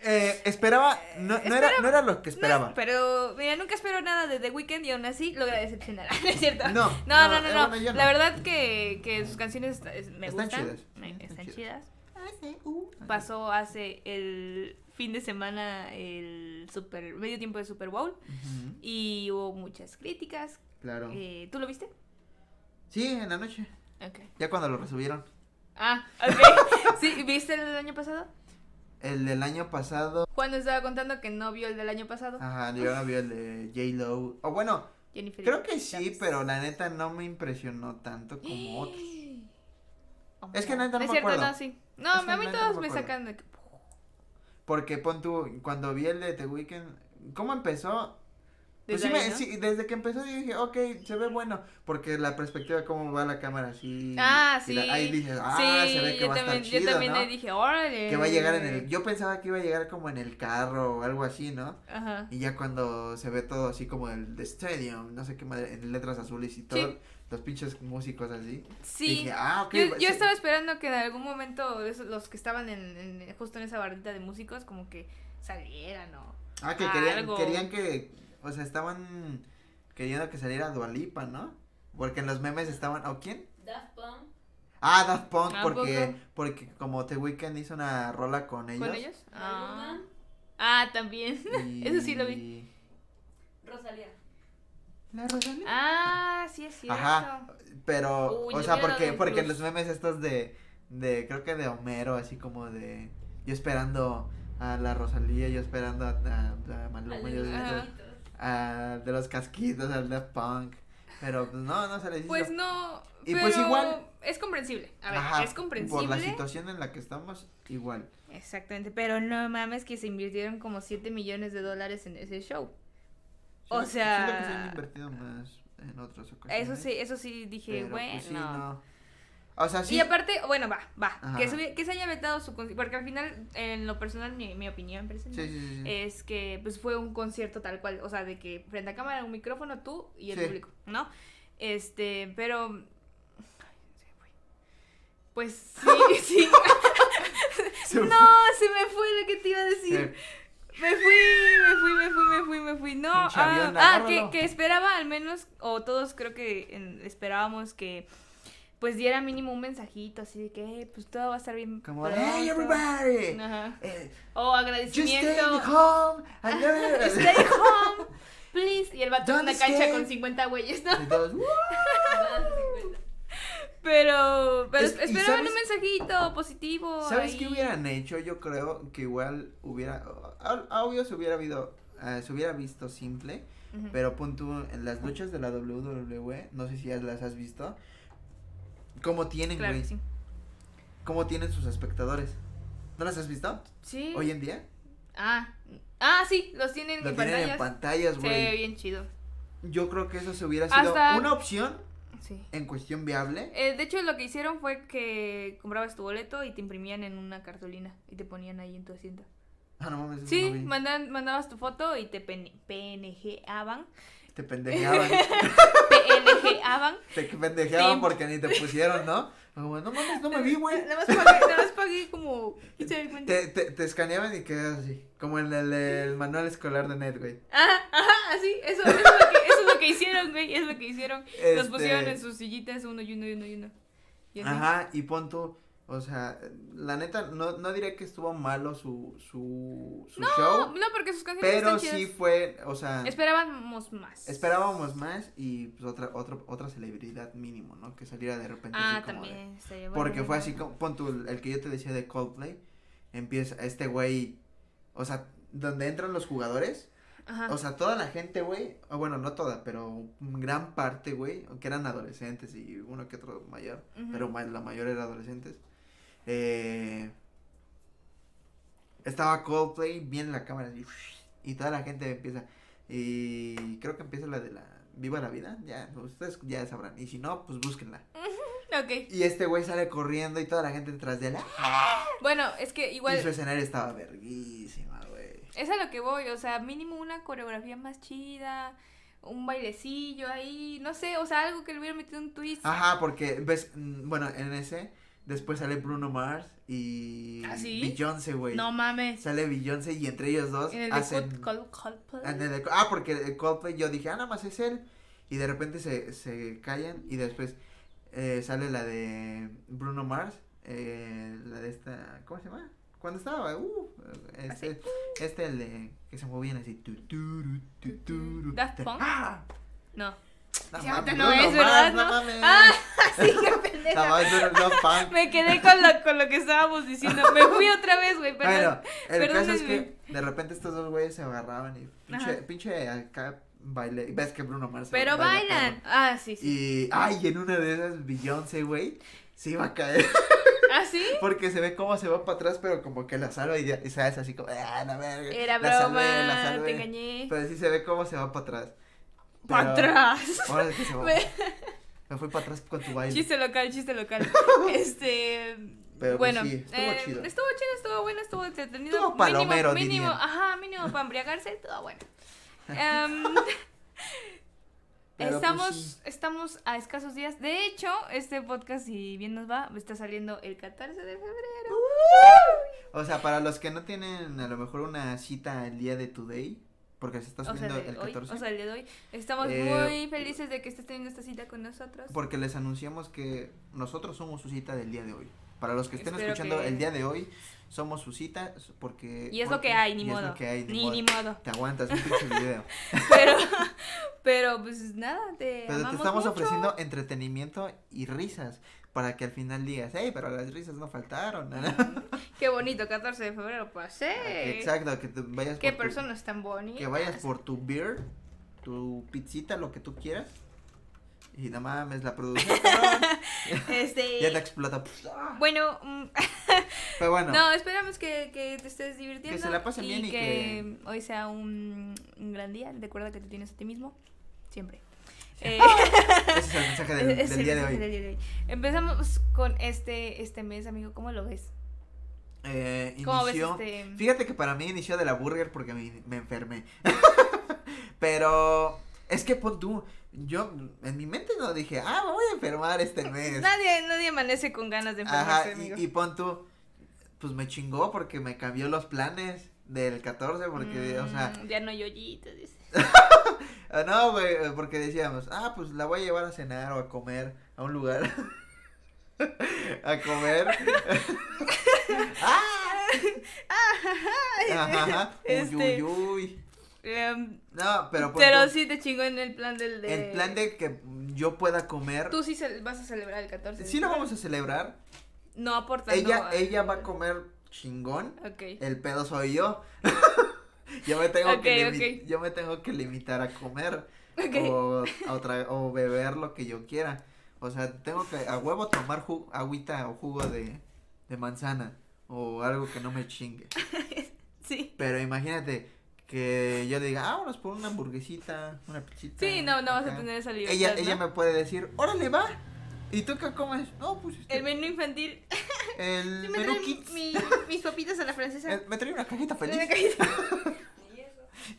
Eh, esperaba, no, no, era, no era lo que no, esperaba. pero, mira, nunca espero nada de The Weeknd y aún así logra decepcionar. ¿No es cierto? No, No, no, no, no. eh, no. bueno, yo no. La verdad que, que sus canciones me Están gustan. chidas, me- están están chidas. chidas. Uh, Pasó hace el fin de semana el super medio tiempo de Super Bowl y hubo muchas críticas. Claro. Eh, ¿Tú lo viste? Sí, en la noche. Ya cuando lo resubieron. Ah, ok. ¿Sí? ¿Viste el del año pasado? El del año pasado. Juan nos estaba contando que no vio el del año pasado. Ajá, yo no vi el de J-Lo. O bueno, Jennifer creo que sí, pero la neta no me impresionó tanto como otros. Oh, Es que neta no es me cierto, acuerdo. no, sí. No, Es que a mí todos no me sacan de que... Porque pon tú, cuando vi el de The Weeknd, ¿cómo empezó? Pues sí, Desde me- ahí, ¿no? sí, desde que empezó yo dije, ok, se ve bueno, porque la perspectiva, cómo va la cámara así. Ah, sí. la- ahí dices, ah, sí, se ve que yo va a también, estar yo chido, también ¿no? le dije, órale. Que va a llegar en el, yo pensaba que iba a llegar como en el carro o algo así, ¿no? Ajá. Y ya cuando se ve todo así como el The Stadium, no sé qué madre, en letras azules y todo, Sí. los pinches músicos así. Sí. Dije, ah, ok. Yo, yo sí". estaba esperando que en algún momento esos- los que estaban en, en- justo en esa barrita de músicos como que salieran o... Ah, que querían, algo. querían que, o sea, estaban queriendo que saliera Dualipa, ¿no? Porque en los memes estaban, ¿o quién? Daft Punk. Ah, Daft Punk, ¿A porque, poco? porque como The Weeknd hizo una rola con ellos. ¿Con ellos? Ah. Ah, también. y- Eso sí lo vi. Rosalía. ¿La Rosalía? Ah, sí es cierto. Ajá, pero, Uy, o sea, porque, porque en los memes estos de, de, creo que de Homero, así como de, yo esperando a la Rosalía, yo esperando a, a, a Maluma, yo. A, de los casquitos, al Daft Punk, pero pues no, no se les hizo. Pues no. Y pero pues igual- Es comprensible. A ver, Ajá, es comprensible. Por la situación en la que estamos, igual. Exactamente, pero no mames que se invirtieron como 7 millones de dólares en ese show. O sea- siento que se han invertido más en otras ocasiones. Eso sí, eso sí dije, pero, bueno. pues, sí, no. O sea, sí. Y aparte, bueno, va, va, Ajá. que se, que se haya vetado su concierto, porque al final, en lo personal, mi, mi opinión personal, Sí, sí, sí, sí. es que pues fue un concierto tal cual, o sea, de que frente a cámara, un micrófono, tú y el público, ¿no? Este, pero... Pues sí, sí. Se no, se me fue lo que te iba a decir. Me fui, me fui, me fui, me fui, me fui. No, ah, ah, que, que esperaba al menos, o todos creo que en- esperábamos que pues diera mínimo un mensajito así de que eh, pues todo va a estar bien. Como, pronto". hey, everybody. Ajá. eh, O just agradecimiento. stay home. never- Stay home, please. Y el vato en una cancha con 50 güeyes, ¿no? Y todos, "Uh". Más de 50. Pero, pero Es- esperaban un mensajito positivo. ¿Sabes ahí. qué hubieran hecho? Yo creo que igual hubiera, obvio se hubiera habido, eh, se hubiera visto simple, pero pon tú en las luchas de la WWE, no sé si ya las has visto, cómo tienen, Claro güey, que sí. cómo tienen sus espectadores. ¿No las has visto? Sí. Hoy en día. Ah, ah, sí, los tienen Lo en tienen pantallas. en pantallas, Se güey. ve bien chido. Yo creo que eso se hubiera sido Hasta- una opción Sí. en cuestión viable. Eh, de hecho, lo que hicieron fue que comprabas tu boleto y te imprimían en una cartulina y te ponían ahí en tu asiento. Ah, no mames, Sí, no mandan, mandabas tu foto y te PNGaban. Te pendejeaban. Te pendejeaban Sí. porque ni te pusieron, ¿no? Como, no mames, no me vi, güey. Nada más pagué, nada más pagué como 15 mil Te, te, te escaneaban y quedas así. Como en el, el manual escolar de Net, güey. Ajá, ajá, así, eso, eso, es lo que, eso es lo que hicieron, güey, es lo que hicieron. Los Este, pusieron en sus sillitas uno y uno y uno y uno. Y así. Ajá, y pon tú, o sea, la neta, no, no diré que estuvo malo su, su, su No, show, no, porque sus canciones pero están sí fue, o sea, Esperábamos más. esperábamos más y pues otra, otra, otra celebridad mínimo, ¿no? Que saliera de repente Ah, así como de- también. estaría bueno, Porque fue así como, pon tú, el, que yo te decía de Coldplay, empieza, este güey, o sea, donde entran los jugadores, Ajá. o sea, toda la gente, güey, bueno, no toda, pero gran parte, güey, que eran adolescentes y uno que otro mayor, pero la mayor era adolescentes, eh, estaba Coldplay bien en la cámara, así, y toda la gente empieza, y creo que empieza la de la Viva la Vida, ya, ustedes ya sabrán, y si no, pues búsquenla. Y este güey sale corriendo y toda la gente detrás de él. Bueno, es que igual. Y su escenario estaba verguísima, güey. Es a lo que voy, o sea, mínimo una coreografía más chida, un bailecillo ahí, no sé, o sea, algo que le hubiera metido un twist. Ajá, porque ves, mm, bueno, en ese, después sale Bruno Mars y ¿Ah, sí? Beyoncé, güey. no mames. Sale Beyoncé y entre ellos dos En el hacen... de Col- Col- Coldplay. en el de- ah, porque el Coldplay yo dije, ah, nada más es él. Y de repente se, se callan y después eh, sale la de Bruno Mars, eh, la de esta, ¿cómo se llama? Cuando estaba, uh, este, este el de, que se movían así, tu, tu, Daft Punk. ¡Ah! No. No mames, no es, ¿verdad? Mars, no ¿No? mames. Ah, sí, qué pendeja. no. Me quedé con lo, con lo que estábamos diciendo. Me fui otra vez, güey, perdón. Bueno, el caso es que de repente estos dos güeyes se agarraban y pinche, pinche acá baile, ves que Bruno Mars Pero baila bailan. perro. Ah, sí, sí. Y, ay, en una de esas Beyoncé, güey, se iba a caer. ¿Ah, sí? Porque se ve cómo se va para atrás, pero como que la salva y, ya- y hace así como, ah, la verga. Era la broma, la salvé". te engañé. Pero sí se ve cómo se va para atrás. Para atrás. Ahora es que se va. Me- fui para atrás con tu baile. Chiste local, chiste local. Este. Pero, pues, bueno, sí, estuvo eh, chido. estuvo chido, estuvo bueno, estuvo entretenido. Estuvo palomero, mínimo, mínimo, ajá, mínimo para embriagarse, todo bueno. Em, pues, estamos, sí. estamos a escasos días. De hecho, este podcast, si bien nos va, está saliendo el 14 de febrero. O sea, para los que no tienen a lo mejor una cita el día de today, porque se está O sea, subiendo de el hoy, 14. o sea, el día de hoy. Estamos Eh, muy felices de que estés teniendo esta cita con nosotros. Porque les anunciamos que nosotros somos su cita del día de hoy. Para los que estén Espero escuchando que- el día de hoy, somos su cita porque... Y es lo que hay, ni y es modo. lo que hay, ni, modo. ni modo. Te aguantas un pinche video. Pero, pero pues nada, te Pero te amamos estamos mucho. ofreciendo entretenimiento y risas. Para que al final digas, hey, pero las risas no faltaron. Qué bonito, 14 de febrero pasé. Exacto, que te vayas Qué por tu- personas tan bonitas. que vayas por tu beer, tu pizzita, lo que tú quieras. Y no mames, la producción, Este, ya te explota. bueno, mm, Pero bueno, no, esperamos que, que te estés divirtiendo. Que se la pasen bien y que, hoy sea un, un gran día. Recuerda que te tienes a ti mismo. Siempre. Eh, ese es el mensaje del, día de hoy. del día de hoy. Empezamos con este, este mes, amigo. ¿Cómo lo ves? Eh, ¿Cómo ves inició, este? fíjate que para mí inició de la burger porque me, me enfermé. Pero es que pon tú, yo en mi mente no dije, ah, me voy a enfermar este mes. Nadie, nadie amanece con ganas de enfermarse, Ajá, amigo. y, y pon tú, pues me chingó porque me cambió los planes del 14 porque, o sea, Mm, Ya no yoyitos, dice. Ah, no, güey, eh, porque decíamos, ah, pues la voy a llevar a cenar o a comer a un lugar. a comer. ah, ajá, ajá, uy, Este- uy, uy. Em, No, pero pon pero tú, sí te chingó en el plan del de... el plan de que yo pueda comer. Tú sí vas a celebrar el 14. Sí lo vamos a celebrar. No aportando. Ella, ella va a comer chingón. Ok. El pedo soy yo. yo me tengo que yo me tengo que limitar a comer o a otra o beber lo que yo quiera. O sea, tengo que a huevo tomar ju- agüita o jugo de, de manzana o algo que no me chingue. Sí. Pero imagínate que yo diga, ah, vámonos por una hamburguesita, una pizzita. Sí, no, no vas a acá". tener esa libertad. Ella, ¿no? ella me puede decir, órale, va. ¿Y tú qué comes? No, pues este, El menú infantil. el Sí, me menú traen kids. mi- mis papitas a la francesa. Eh, me trae una cajita feliz. Una cajita.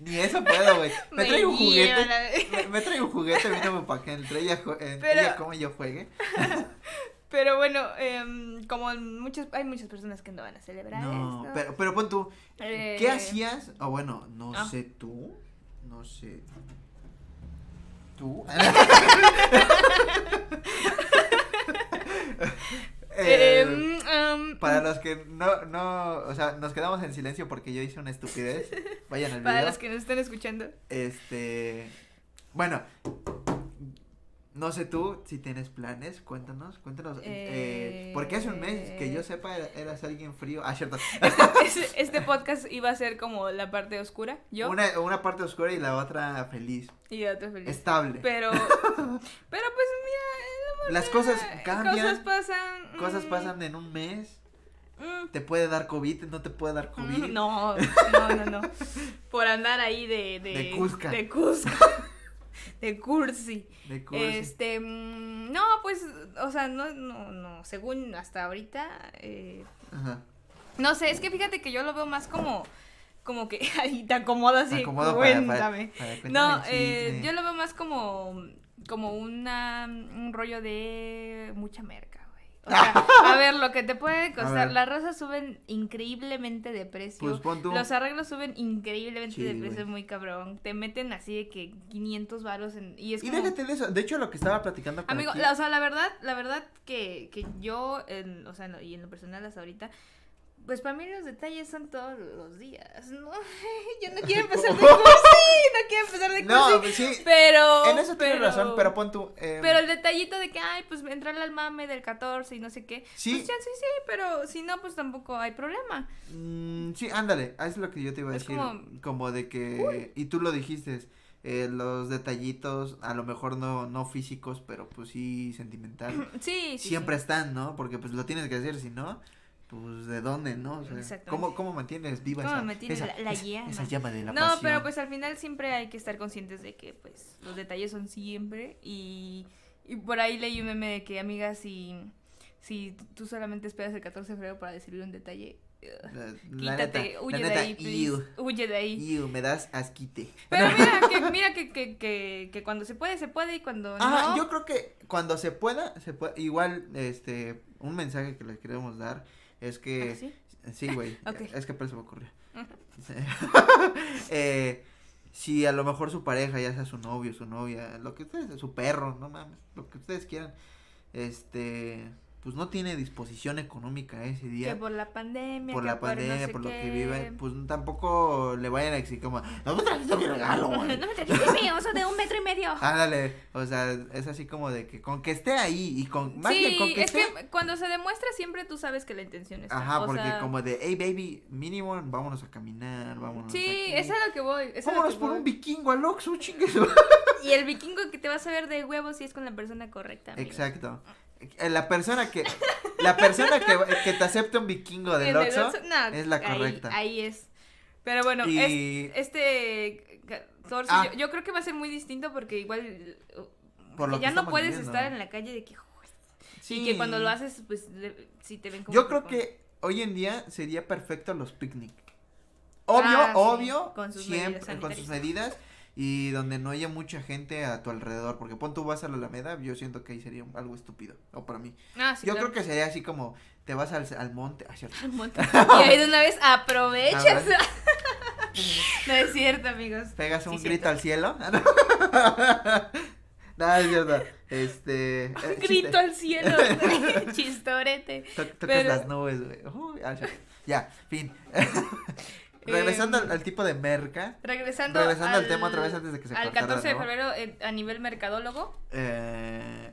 Ni eso puedo, güey. Me trae un juguete. Me, me trae un juguete, mínimo para que entre ella, eh, Pero- ella como yo juegue. Pero bueno, em, como muchos, hay muchas personas que no van a celebrar No, esto. pero, pero pon tú, Eh, ¿qué hacías? O bueno, no Ah. sé tú, no sé. ¿Tú? Eh, em, em, para los que no, no, o sea, nos quedamos en silencio porque yo hice una estupidez. Vayan al para video. los que nos están escuchando. Este, bueno, no sé tú si tienes planes, cuéntanos, cuéntanos. Eh, porque hace un mes que yo sepa era- eras alguien frío. Ah, cierto. Este, este podcast iba a ser como la parte oscura, yo Una, una parte oscura y la otra feliz, y otro feliz. estable. Pero, pero pues Las cosas cambian, Cosas pasan. Cosas mm, pasan en un mes. mm, Te puede dar COVID, no te puede dar COVID. mm, No, no, no, no. Por andar ahí de. De, De Cusca. De Cusca. De cursi. De cursi. Este. No, pues, o sea, no, no, no. Según hasta ahorita. eh, Ajá. no sé, es que fíjate que yo lo veo más como. Como que. Ahí te acomodas y Acomodo para- para- cuéntame. para- cuéntame No, eh, yo lo veo más como, como una, un rollo de mucha merca, güey. O sea, a ver, lo que te puede costar, las rosas suben increíblemente de precio. Pues pon tú. Los arreglos suben increíblemente Sí, de precio, muy cabrón. Te meten así de que 500 varos en... Y es Y como... déjate de eso. De hecho, lo que estaba platicando con Amigo, aquí- la- o sea, la verdad, la verdad que, que yo, en- o sea, en lo- y en lo personal hasta ahorita, pues para mí los detalles son todos los días, ¿no? Yo no quiero empezar de cursi, no quiero empezar de cursi. No, pues sí. pero... En eso tienes pero- razón, pero pon tú. eh, Pero el detallito de que, ay, pues entrarle al mame del 14 y no sé qué. Sí. Pues ya sí, sí, pero si no, pues tampoco hay problema. Mm, sí, ándale, es lo que yo te iba a decir, como, como- de que, y tú lo dijiste, eh, los detallitos, a lo mejor no, no físicos, pero pues sí sentimental, Sí, sí. siempre sí. están, ¿no? Porque pues lo tienes que hacer, si no, pues de dónde, ¿no? O sea. ¿cómo, ¿Cómo mantienes viva ¿Cómo esa, mantienes esa, la- esa- llama? esa llama de la No, pasión? pero pues al final siempre hay que estar conscientes de que pues los detalles son siempre y, y por ahí leí un meme de que amiga si, si tú solamente esperas el 14 de febrero para recibir un detalle, La, la Quítate, neta, huye la de ahí, please. Huye de ahí. me das asquite. Pero mira, que, mira que, que, que, que cuando se puede, se puede y cuando Ajá, no. yo creo que cuando se pueda, se puede, igual, este, un mensaje que les queremos dar es que, ¿Ah, sí? sí, güey, Ok. es que por eso me ocurrió. Eh, si a lo mejor su pareja, ya sea su novio, su novia, lo que ustedes, su perro, no mames, lo que ustedes quieran, este, pues no tiene disposición económica ese día. Que por la pandemia. por que la pandemia, no sé por lo que viven, pues tampoco le vayan a decir como, no me trajiste mi regalo, güey. no me trajiste mi oso de un metro y medio. Ándale, o sea, es así como de que con que esté ahí y con, más bien con sí, que es esté, que cuando se demuestra siempre tú sabes que la intención está. ajá, o porque sea, como de, hey baby, mínimo, vámonos a caminar, vámonos Sí, aquí. es a lo que voy. es Vámonos que por voy. un vikingo al Oxxo, chingue su- Y el vikingo que te vas a ver de huevos si es con la persona correcta. Exacto. Eh, La persona que, la persona que, que te acepta un vikingo del Oxxo, no, es la correcta. Ahí, es. Pero bueno, Y- es- este 14, Ah. yo, yo creo que va a ser muy distinto porque igual uh, Por lo ya no puedes viviendo. estar en la calle de que sí. y que cuando lo haces pues le- sí te ven como Yo creo que hoy en día sería perfecto los picnic. Obvio, Ah, sí, obvio, con sus siempre medidas con sus medidas y donde no haya mucha gente a tu alrededor, porque pon tú vas a la Alameda, yo siento que ahí sería algo estúpido, o para mí. Ah, sí, yo claro. creo que sería así como te vas al, al monte, ah, cierto. Al monte. y ahí de una vez aprovechas. No es cierto, amigos. pegas Sí, un cierto. grito al cielo. no, es cierto. Este, eh, chiste. Grito al cielo. Chistorete. To- tocas Pero- las nubes, güey. Cierto. ya, fin. Regresando Em, al, al tipo de merca. Regresando, Regresando al tema otra vez antes de que se Al cortara 14 de febrero, eh, a nivel mercadólogo, Eh,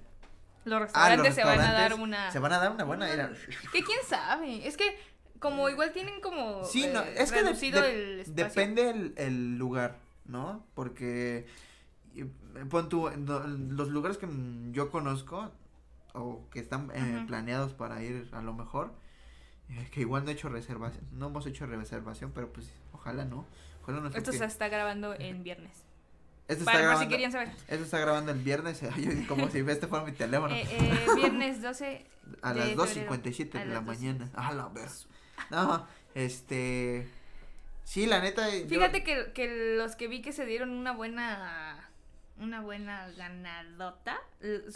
los ah, restaurantes los se van a dar restaurantes una... Se van a dar una buena. una-. Que quién sabe, es que como igual tienen como Sí, no, eh, es que de- reducido de- el espacio. Depende el, el lugar, ¿no? Porque. Pon tú, los lugares que yo conozco o que están eh, planeados para ir a lo mejor, eh, que igual no he hecho reservación, no hemos hecho reservación, pero pues ojalá no. Ojalá no Esto se está grabando en viernes. Esto está si grabando, querían saber. esto está grabando el viernes, como si este fuera mi teléfono. Eh, eh, viernes 12 A las febrero. 2.57 A de la las 2:57. mañana. A la ver. No, este. Sí, la neta. yo- Fíjate que, que los que vi que se dieron una buena una buena ganadota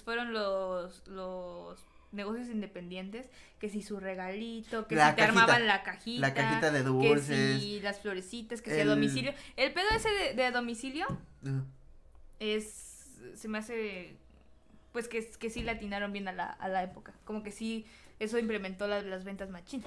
fueron los los negocios independientes que si su regalito, que La si te cajita, armaban la cajita, La cajita de que dulces. si las florecitas, que si a el- domicilio. El pedo ese de, de a domicilio es se me hace pues que, que sí le atinaron bien a la, a la época. Como que sí, eso implementó la- las ventas machín.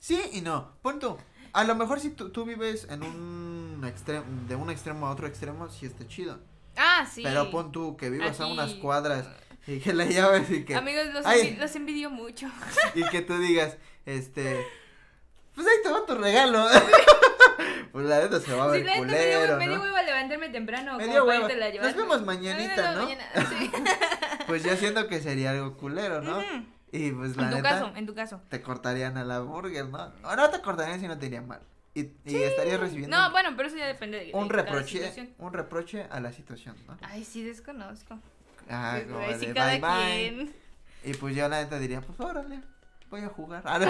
Sí y no. Punto. A lo mejor si tú, tú vives en un extremo, de un extremo a otro extremo, sí está chido. Ah, sí. Pero pon tú que vivas a unas cuadras y que la llaves y que, Amigos, los, Ay. envi- los envidio mucho. y que tú digas, este, pues ahí te va tu regalo. pues la neta se va a Sí, ver la me dio, culero, me dio ¿no? hueva levantarme temprano. Me dio hueva. irtela a llevar. Nos vemos mañanita, ¿no? mañana, sí. Pues yo siento que sería algo culero, ¿no? Y pues la En tu neta, caso, en tu caso. te cortarían a la burger, ¿no? O no te cortarían si no te irían mal. Y, y estarías recibiendo No, bueno, pero eso ya depende de, un de reproche, un reproche a la situación, ¿no? Ay, sí, desconozco. Ah, Pues, como cada bye quien. Y pues yo la neta diría, pues órale, voy a jugar. Ah, no.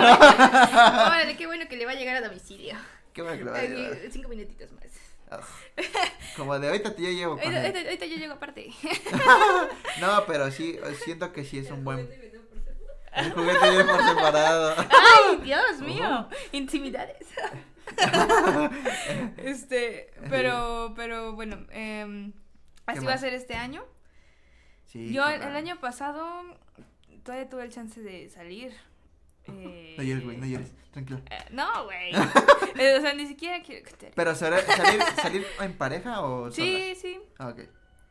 Órale, qué bueno que le va a llegar a domicilio. Qué bueno que a Cinco minutitos más. Como de ahorita te yo llevo con Ahorita, ahorita- ahorita yo llego aparte. No, pero sí, siento que sí es un buen. El juguete viene por separado. ¡Ay, Dios mío! Intimidades. este, pero, pero bueno, em, así ¿Qué va a ser este año. Sí, Yo el, año pasado todavía tuve el chance de salir. eh, No llores, güey, no llores, tranquilo. eh, no, güey. Eh, o sea, ni siquiera quiero que te... Pero ¿salir, salir, en pareja o Sí, sí. Ah, ok.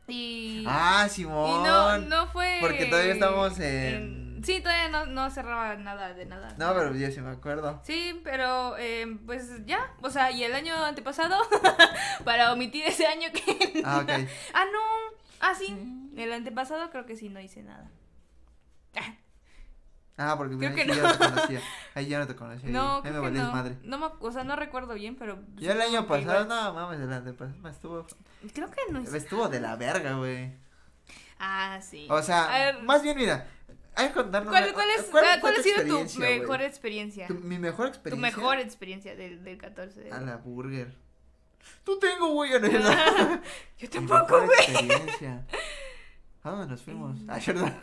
Y, Ah, y Simón. no, no fue... Porque todavía estamos en- Sí, todavía no, no cerraba nada de nada. No, pero yo sí me acuerdo. Sí, pero eh, pues ya, o sea, y el año antepasado, para omitir ese año que... Ah, ok. Ah, no, ah, sí, el antepasado creo que sí no hice nada. Ah, porque mira, Creo que ahí no. yo no te conocía. Ahí yo no te conocía. No, ahí me creo que valías no. madre. No me, o sea, no recuerdo bien, pero... Yo el año pasado, igual. no mames, el antepasado me estuvo, Creo que no estuvo de la verga, güey. Ah, sí. O A sea, ver, más bien, mira, Hay que contarnos. ¿Cuál, cuál, es, ¿cuál ah, fue cuál ha sido tu mejor experiencia? Tu- mi mejor Tu experiencia. mejor experiencia del, del 14 de A la burger. Tú tengo, güey. no, no. Yo tampoco, güey. experiencia. ¿A dónde nos fuimos? Ah, ¿verdad?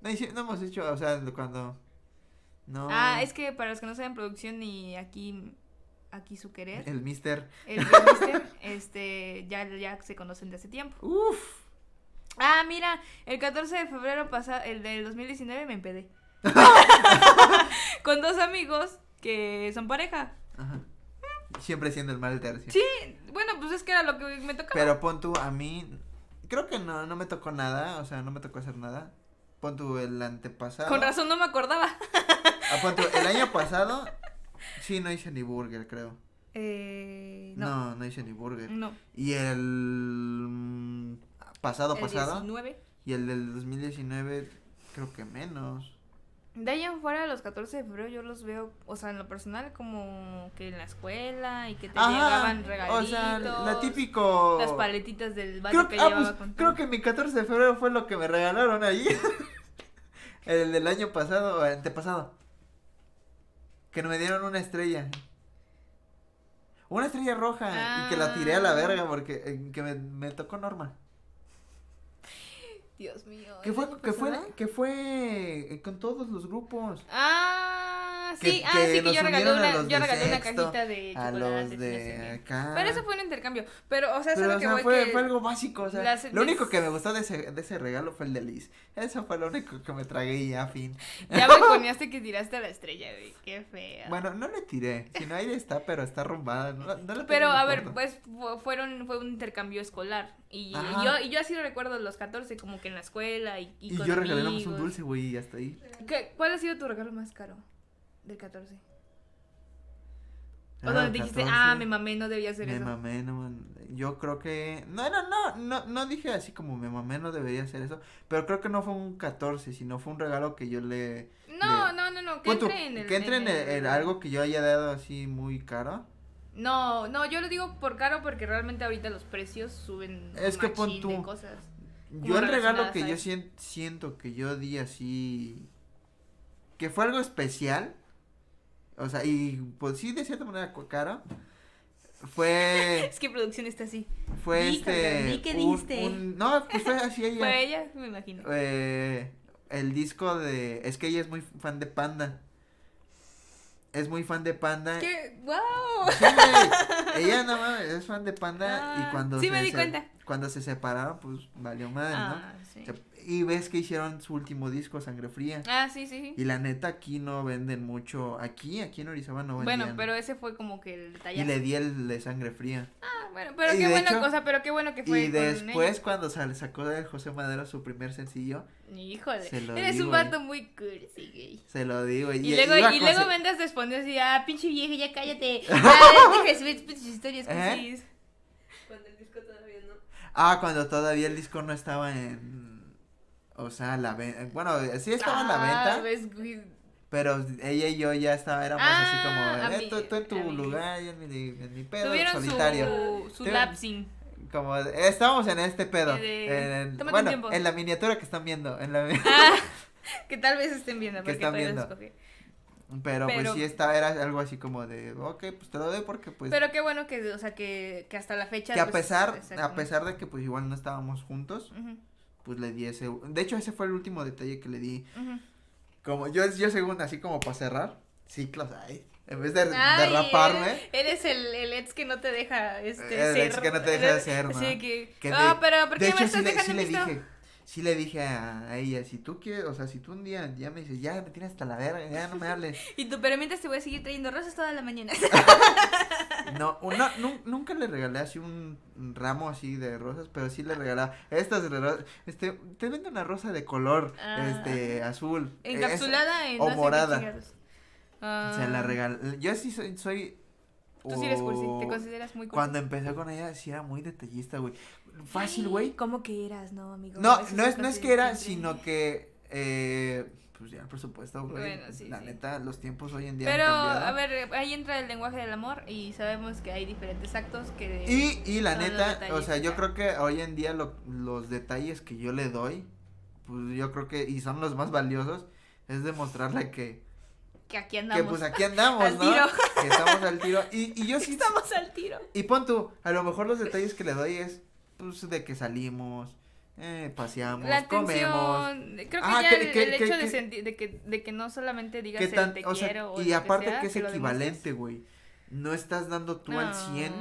No, no hemos hecho, o sea, cuando. No. Ah, es que para los que no saben producción y aquí, aquí su querer, El mister. el Real Mister, este, ya, ya se conocen de hace tiempo. Uf. Ah, mira, el 14 de febrero pasado, el del 2019 me empedé. Con dos amigos que son pareja. Ajá. Siempre siendo el mal tercio. Sí, bueno, pues es que era lo que me tocaba. Pero pon tú, a mí. Creo que no, no me tocó nada. O sea, no me tocó hacer nada. Pon tú el antepasado. Con razón no me acordaba. Ah, pon tú, el año pasado. Sí, no hice ni burger, creo. Eh, no. No, no, hice ni burger. No. Y el. mm, Pasado, el pasado. 19. Y el del 2019, creo que menos. De ahí en fuera, los 14 de febrero yo los veo, o sea, en lo personal, como que en la escuela y que te llegaban regalitos. o sea, la típico. Las paletitas del Creo, que ah, llevaba pues, con creo que mi 14 de febrero fue lo que me regalaron ahí. el del año pasado, o antepasado. Que me dieron una estrella. Una estrella roja. Y que la tiré a la Ah. verga porque eh, que me, me tocó Norma. Dios mío. Que ¿el fue, que fue, que fue eh, con todos los grupos. Ah, Que- sí, ah, que sí, que yo regalé a una, yo regalé una cajita de A chocolates. los de acá. Pero eso fue un intercambio. Pero, o sea, Pero, ¿sabes o que sea, voy fue, que fue algo básico, o sea, las- lo único que me gustó de ese, de ese regalo fue el de Liz. Eso fue lo único que me tragué y ya, fin. Ya me poníaste que tiraste a la estrella, güey. Qué fea. Bueno, no le tiré, si no ahí está, pero está arrumbada, no, no le Pero a ver, pues fu- fueron, fue un intercambio escolar. Y yo, y yo así lo recuerdo los 14, como que en la escuela y, y, Y con yo regalé un dulce, güey, y hasta ahí. ¿Qué- ¿Cuál ha sido tu regalo más caro del 14? O Ah, donde dijiste, 14, ah, me mamé, no debía hacer Me eso. mamé, no, yo creo que, no, no, no, no, no dije así como me mamé, no debería hacer eso, pero creo que no fue un 14, sino fue un regalo que yo le... No, le- no, no, no, que tú, entre en el... que entre en, el- el- en algo que yo haya dado así muy caro. No, no, yo lo digo por caro porque realmente ahorita los precios suben Es que pon de tú. cosas. Yo el regalo que yo eso. sien- siento que yo di así, que fue algo especial, o sea, y pues sí, de cierta manera caro, fue, Es que producción está así. fue este, di qué diste. un- no, pues fue así ella, Fue ella, me imagino. eh, el disco de, es que ella es muy fan de Panda, es muy fan de Panda. ¿Qué? ¡Wow! Sí. Ella no mames, es fan de Panda Ah, y cuando sí se me di se- cuenta. cuando se separaron, pues valió madre, ¿no? Ah, sí. Se- Y ves que hicieron su último disco, Sangre Fría. Ah, sí, sí, sí. Y la neta aquí no venden mucho, aquí, aquí en Orizaba no vendían. Bueno, pero ese fue como que el detalle. Y le di el de Sangre Fría. Ah, bueno, pero Y qué buena hecho- cosa, pero qué bueno que fue Y después ella. cuando sal- sacó de José Madero su primer sencillo, Híjole, se lo eres di, un vato muy cursi, güey. se lo digo. Y, Y, luego, y luego se- me andas respondiendo así, ah, pinche vieja, ya cállate. Ah, deja de subir tus historias, ¿Eh? cursis. Cuando el disco todavía no. Ah, cuando todavía el disco no estaba en... O sea, la venta. Bueno, sí estaba en la Ah, venta. ves. Pero ella y yo ya estaba, éramos Ah, así como, eh, tú, tú en tu lugar, yo en mi, en mi pedo solitario. su, su lapsing. Como, eh, estábamos en este pedo. Eh, de- en- bueno, tiempo. en la miniatura que están viendo. En la, Ah, que tal vez estén viendo, Que porque están todavía viendo. pero, pues sí estaba, era algo así como de, ok, pues te lo doy porque pues... Pero qué bueno que, o sea, que, que hasta la fecha. que a pues, pesar, a pesar de que pues igual no estábamos juntos, Ujú, pues le di ese, de hecho ese fue el último detalle que le di, ujú. como yo, yo según así como para cerrar, ciclos ahí, en vez de, de Ay, raparme, Eres, eres el, el ex que no te deja este, El ser. ex que no te deja ser, ¿no? Así que. Ah, de- pero ¿por de qué hecho me sí estás le, dejando sí le dije, sí le dije a, a ella, si tú quieres, o sea, si tú un día ya me dices, ya me tienes hasta la verga, ya no me hables, Y tú, pero mientras te voy a seguir trayendo rosas toda la mañana. no, una, nun- nunca le regalé así un ramo así de rosas, pero sí le regalaba estas ro- este, te vendo una rosa de color, Ah. este, azul, Encapsulada en. o no morada. Ah, es- se la regalé, yo sí soy, soy, Tú sí eres cursi, te consideras muy cursi. Cuando empecé con ella, sí era muy detallista, güey. Fácil, güey. ¿Cómo que eras, no, amigo? No, no es, no es que era, siempre. sino que, eh, pues ya el presupuesto, güey. Bueno, sí, la sí. neta, los tiempos hoy en día Pero, han cambiado. a ver, ahí entra el lenguaje del amor y sabemos que hay diferentes actos que... Y, y la neta, o sea, yo creo que hoy en día lo- los detalles que yo le doy, pues yo creo que, y son los más valiosos, es demostrarle que, Que aquí que andamos. pues aquí andamos, Al ¿no? tiro. Que estamos al tiro. Y, y yo sí, Estamos al tiro. y pon tú, a lo mejor los detalles que le doy es, pues, de que salimos, eh, paseamos, La comemos. atención, creo que Ah, ya que- el, que- el que- hecho de, que- sentir, de, que, de que no solamente digas que el tan, te o sea, quiero o y aparte sea, que es lo equivalente, güey. No estás dando tú al 100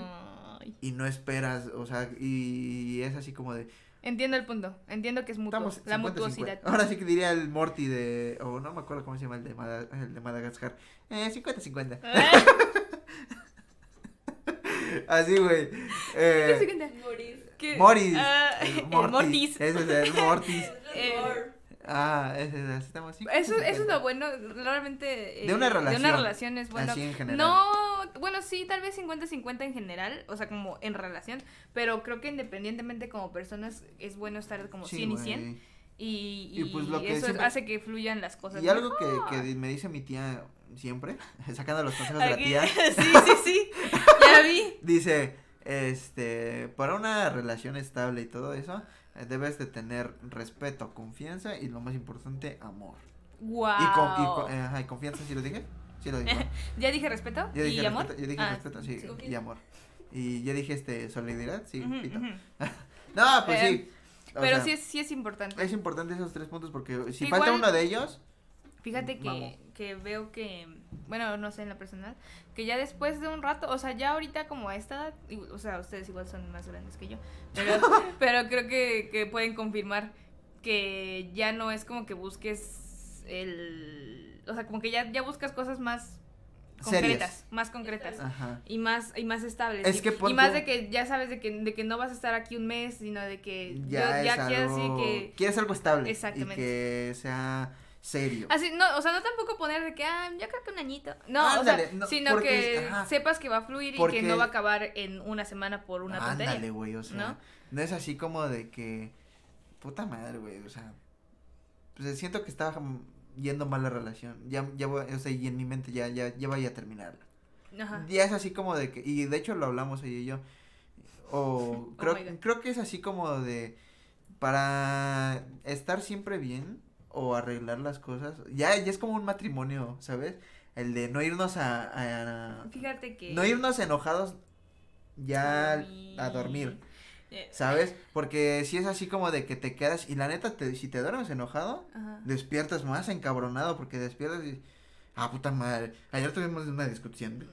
Ay. y no esperas, o sea, y es así como de, Entiendo el punto, entiendo que es mutuo, estamos la 50-50. mutuosidad. Ahora sí que diría el Morty de, o no me acuerdo cómo se llama el de, Mada- el de Madagascar, eh, 50-50. Así, güey. Eh, Morir. ¿Qué? Mortis. Ah, el el Morty, Mortis. Ese es el Mortis. Eh, Amor. Ah, ese es, estamos así. Eso, eso es lo bueno, realmente. eh, De una De relación. una relación es bueno. Así en general. No, bueno, sí, tal vez 50-50 en general, o sea, como en relación, pero creo que independientemente como personas es bueno estar como Sí, 100 y güey. 100 y, Y, pues, lo que eso siempre- hace que fluyan las cosas. Y algo mejor. que, que me dice mi tía siempre, sacando los consejos de la tía, sí, sí, sí, ya vi. dice, este, para una relación estable y todo eso, eh, debes de tener respeto, confianza y lo más importante, amor. Wow. Y, con, y, con- eh, ajá, y confianza, ¿sí lo dije? Sí lo dije. ¿Ya dije respeto? Yo dije ¿Y amor? yo dije Ah, respeto, sí, sí. y amor. Y yo dije, este, solidaridad, sí, ujú, pito. ujú. No, pues Eh, sí. o Pero sea, sí es, sí es importante. es importante esos tres puntos porque si Igual- falta uno de ellos, Fíjate Vamos. que, que veo que, bueno, no sé en la personal, que ya después de un rato, o sea, ya ahorita como a esta edad, o sea, ustedes igual son más grandes que yo, pero, pero creo que, que pueden confirmar que ya no es como que busques el, o sea, como que ya, ya buscas cosas más concretas, más concretas. Ajá. Y más, y más estables. Es y, que y más de que ya sabes de que, de que no vas a estar aquí un mes, sino de que Ya, yo- ya es quieres algo, así que quieres algo estable Exactamente. y que sea serio. Así, no, o sea, no tampoco poner de que, ah, yo creo que un añito. No, Ándale, o sea, no, sino porque que ajá. sepas que va a fluir y Porque- que no va a acabar en una semana por una tontería. Ándale, güey, o sea, ¿no? ¿no? es así como de que puta madre, güey, o sea, pues siento que estaba yendo mal la relación. Ya ya voy- o sea, y en mi mente ya ya ya vaya a terminarla. Ajá. Ya es así como de que y de hecho lo hablamos ella y yo. O creo Oh creo que es así como de para estar siempre bien o arreglar las cosas. Ya ya es como un matrimonio, ¿sabes? El de no irnos a, a- Fíjate que. no irnos enojados ya a dormir. Eh, ¿Sabes? Porque si es así como de que te quedas y la neta, te, si te duermes enojado, Ajá. despiertas más encabronado porque despiertas y... Ah, puta madre. Ayer tuvimos una discusión.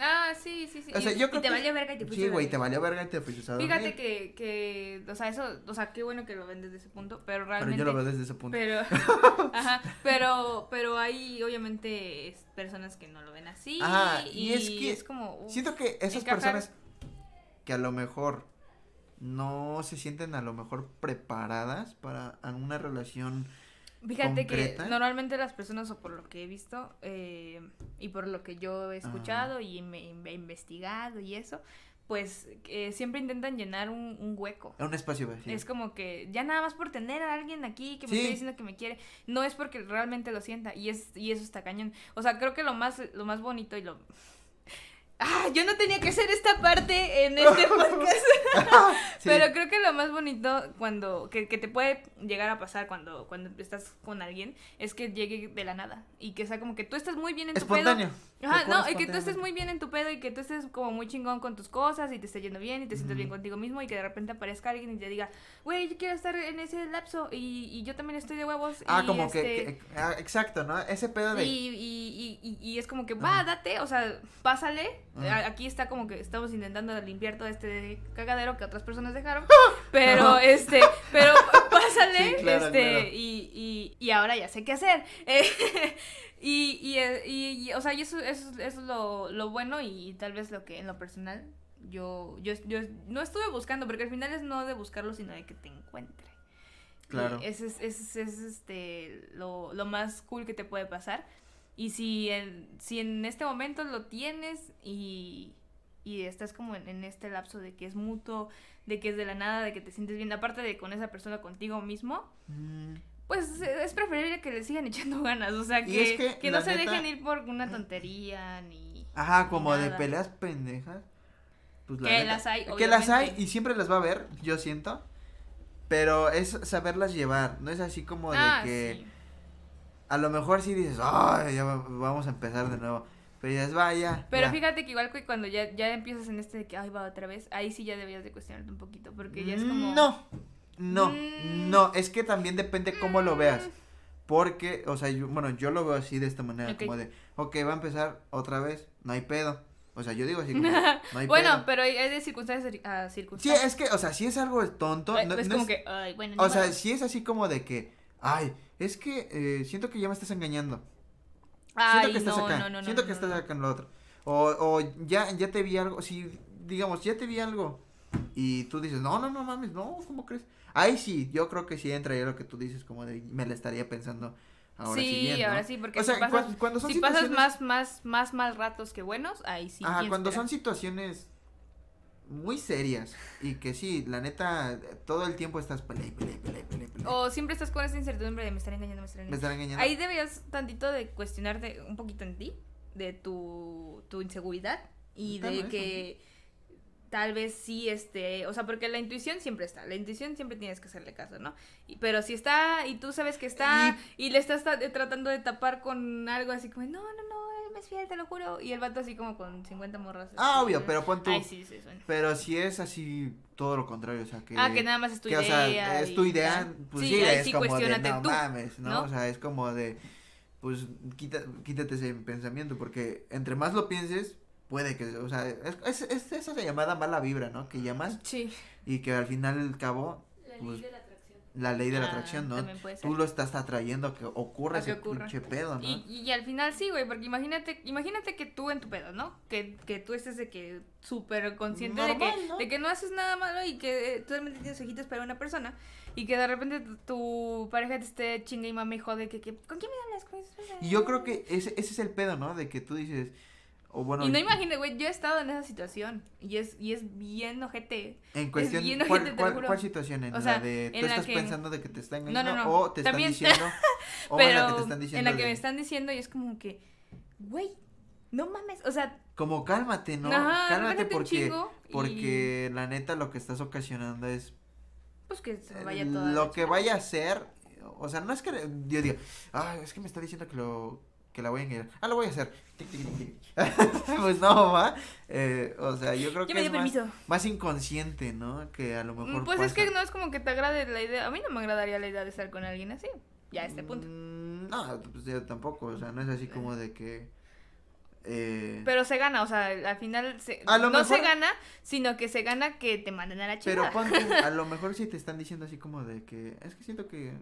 Ah, sí, sí, sí. O sea, y, yo y creo te que- valió verga y te fuiste Sí, güey, te valió verga y te fuiste a dormir. Fíjate que, que, o sea, eso, o sea, qué bueno que lo ven desde ese punto, pero Pero realmente. yo lo veo desde ese punto. Pero, ajá, pero, pero hay obviamente es- personas que no lo ven así. Ajá, y, y es que es como. uf, Siento que esas encajar- personas que a lo mejor no se sienten a lo mejor preparadas para una relación Fíjate concreta. que normalmente las personas, o por lo que he visto, eh, y por lo que yo he escuchado y me, he investigado y eso, pues eh, siempre intentan llenar un, un hueco. un espacio vacío. Es como que ya nada más por tener a alguien aquí que me Sí. esté diciendo que me quiere, no es porque realmente lo sienta y es y eso está cañón. O sea, creo que lo más lo más bonito y lo Ah, yo no tenía que hacer esta parte en este podcast. Sí. Pero creo que lo más bonito cuando que, que te puede llegar a pasar cuando cuando estás con alguien es que llegue de la nada y que sea como que tú estás muy bien en tu pedo. Espontáneo. Ajá, Que no, y que tú estés muy bien en tu pedo y que tú estés como muy chingón con tus cosas y te esté yendo bien y te sientes bien Ujú. contigo mismo y que de repente aparezca alguien y te diga, güey, yo quiero estar en ese lapso y, y yo también estoy de huevos. Ah, y como este, que, que- ah, exacto, ¿no? Ese pedo de... y, y, y, es como que, va, Ajá. date, o sea, pásale. Ajá. A- Aquí está como que estamos intentando limpiar todo este cagadero que otras personas dejaron. Pero, este, pero pásale, Sí, claro, este, claro. Y, y, y ahora ya sé qué hacer. Eh, y, y, eh, y, y, o sea, y eso, eso, eso es lo, lo bueno y tal vez lo que en lo personal yo, yo, yo no estuve buscando, porque al final es no de buscarlo, sino de que te encuentre. Claro. Ese es, ese es- ese es, este, lo, lo más cool que te puede pasar. Y si en, si en este momento lo tienes y, y estás como en, en este lapso de que es mutuo, de que es de la nada, de que te sientes bien, aparte de con esa persona contigo mismo, Mm, pues eh, es preferible que le sigan echando ganas. O sea, que, es que, que no se neta- dejen ir por una tontería ni... Ajá, como de peleas pendejas. Pues la Que neta, las hay, Que las hay y siempre las va a haber, yo siento. Pero es saberlas llevar, no es así como de Ah, que sí. A lo mejor sí dices, ay, ya va- vamos a empezar de nuevo. Pero dices, vaya. Pero fíjate que igual que cuando ya, ya empiezas en este de que, ay, va otra vez, ahí sí ya deberías de cuestionarte un poquito, porque ya es como... No, no, Mm. no, es que también depende cómo lo veas. Porque, o sea, yo, bueno, yo lo veo así de esta manera, como de, ok, va a empezar otra vez, no hay pedo. O sea, yo digo así como, no hay bueno, pedo. pero hay de circunstancias a Sí, circunstancias. es que, o sea, si es algo tonto, Ay, no, es no como es- que, ay, bueno, o sea, si es así como de que, ay, es que eh, siento que ya me estás engañando. siento Ay, que estás no, acá, no, no, siento que estás acá en lo otro. O, o ya, ya te vi algo, si, digamos, ya te vi algo y tú dices, no, no, no mames, no, ¿cómo crees? Ahí sí, yo creo que sí entraría lo que tú dices, como de, me la estaría pensando ahora sí, sí, ahora sí, porque O sea, si pasas, cuan- cuando son si pasas más, más, más mal ratos que buenos, ahí sí. Ajá, ¿quién cuando son situaciones muy serias y que sí, la neta, todo el tiempo estás pelea, y pelea, y pelea, y pelea, y pelea. O siempre estás con esa incertidumbre de me están engañando, me están me engañando. Ahí deberías tantito de cuestionarte un poquito en ti, de tu, tu inseguridad y Tal de vez, que tal vez sí, este, o sea, porque la intuición siempre está, la intuición siempre tienes que hacerle caso, ¿no? Y, pero si está y tú sabes que está y, le estás ta- tratando de tapar con algo así como, no, no, no, me es fiel, te lo juro, y el vato así como con 50 morras. Ah, obvio, pero pon tú. Ay, sí, sí, suena. Pero si es así, todo lo contrario, o sea, que... Ah, que nada más es tu que, idea. o sea, es tu y idea, tal. pues sí, sí, ahí es sí como de, no tú. mames, ¿no? ¿no? O sea, es como de, pues, quita, quítate ese pensamiento, porque entre más lo pienses, puede que, o sea, es, es, es esa llamada mala vibra, ¿no? Que llamas Sí. y que al final al cabo, La Pues, ley de la. La ley de la Ah, atracción, ¿no? también puede ser. Tú lo estás atrayendo a que ocurra ese ocurra. pinche pedo, ¿no? Y, y al final sí, güey, porque imagínate, imagínate que tú en tu pedo, ¿no? Que, que tú estés de que súper consciente de, que, ¿no? de que no haces nada malo y que eh, tú realmente tienes ojitos para una persona y que de repente tu, tu pareja te esté chingue y mami jode que, que ¿con quién me hablas? ¿Con esa persona?" Y yo creo que ese, ese es el pedo, ¿no? De que tú dices, o bueno, Y no imagines, güey, yo he estado en esa situación y es, y es bien ojete. en cuestión, bien ¿cuál, ojete, cuál, situación? ¿En O sea, la de, tú en estás que- pensando de que te está No, engañando no, no, o te también- están diciendo, o en la que te están en diciendo la que de- me están diciendo y es como que, güey, no mames, o sea, como cálmate, ¿no? Ajá, cálmate porque, y- porque la neta lo que estás ocasionando es pues que se eh, vaya toda la lo que vaya a hacer, o sea, no es que yo diga, ah, es que me está diciendo que lo que la voy a engañar. Ah, lo voy a hacer. Pues no, va. Eh, o sea, yo creo Ya que es más, más inconsciente, ¿no? Que a lo mejor Pues es que no es como que te agrade la idea. A mí no me agradaría la idea de estar con alguien así. Ya a este punto. Mm, No, pues yo tampoco, o sea, no es así como de que... Eh, Pero se gana, o sea, al final se, A lo no se mejor- gana, sino que se gana que te manden a la pero chingada. ponte, a lo mejor si te están diciendo así como de que, es que siento que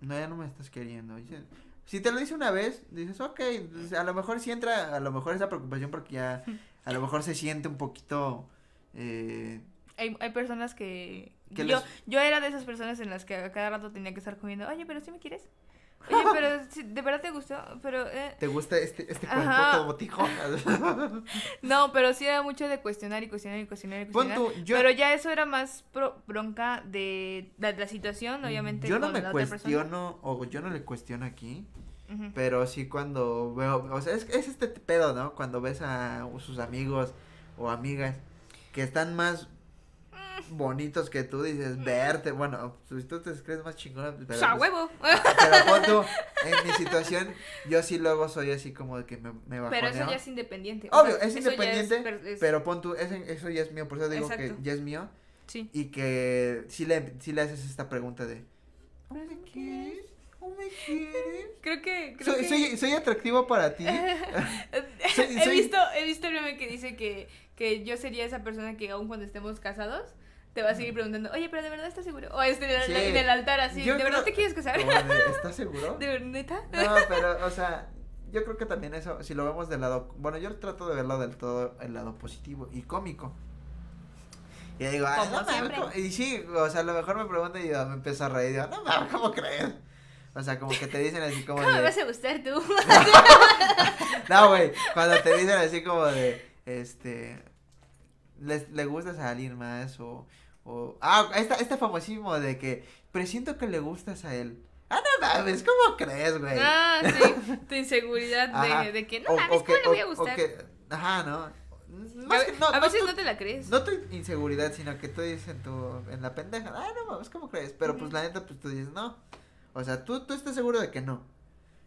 no, ya no me estás queriendo. Dice- si te lo dice una vez, dices, ok, pues, a lo mejor sí entra, a lo mejor esa preocupación porque ya, a lo mejor se siente un poquito... Eh, Hay, hay personas que... Que yo, les- yo era de esas personas en las que a cada rato tenía que estar comiendo, oye, pero si me quieres. Oye, pero si- de verdad te gustó, pero... eh, ¿Te gusta este, este cuerpo Ajá. todo botijón? No, pero sí era mucho de cuestionar y cuestionar y cuestionar y cuestionar. yo, Pero ya eso era más pro- bronca de la, la situación, obviamente. yo no me cuestiono, o yo no le cuestiono aquí. Pero sí cuando veo, o sea, es, es este pedo, ¿no? Cuando ves a sus amigos o amigas que están más Mm. Bonitos que tú, dices, verte, bueno, si tú te crees más chingona, pero, Pues, a huevo. pero tú, en mi situación, yo sí luego soy así como de que me, me bajoneo. Pero eso ya es independiente. o Obvio, sea, es independiente, es- Pero pon tú, eso, eso ya es mío, por eso digo Exacto. que ya es mío, Sí. y que sí le, sí le haces esta pregunta de, ¿o me quieres? ¿O me quieres? Creo que. Creo Soy, que... soy, soy atractivo para ti. Soy- he visto, he visto el meme que dice que, que yo sería esa persona que aún cuando estemos casados te va a seguir preguntando, oye, pero de verdad estás seguro. O este, en, el- Sí. en el altar así, Yo ¿de verdad te quieres casar? De, ¿Estás seguro? ¿De verdad neta? No, pero, o sea, yo creo que también eso, si lo vemos del lado, bueno, yo trato de verlo del todo el lado positivo y cómico. Y digo, Como no y sí, o sea, a lo mejor me preguntan y yo me empiezo a reír, digo, no mames, ¿cómo crees? O sea, como que te dicen así como ¿Cómo me de, vas a gustar tú? no, güey, cuando te dicen así como de, este, les, le gustas a alguien más o, o, ah, esta, este famosísimo de que, presiento que le gustas a él. Ah, no mames, ¿cómo crees, güey? ah, sí, tu inseguridad de, de que no O- mames, o ¿cómo le voy a gustar? que- ajá, ¿no? Más que, no, a no veces no te la crees. no tu inseguridad, sino que tú dices en tu, en la pendeja, ah, no mames, ¿cómo crees? Pero pues la neta, pues tú dices, no. O sea, tú, tú estás seguro de que no.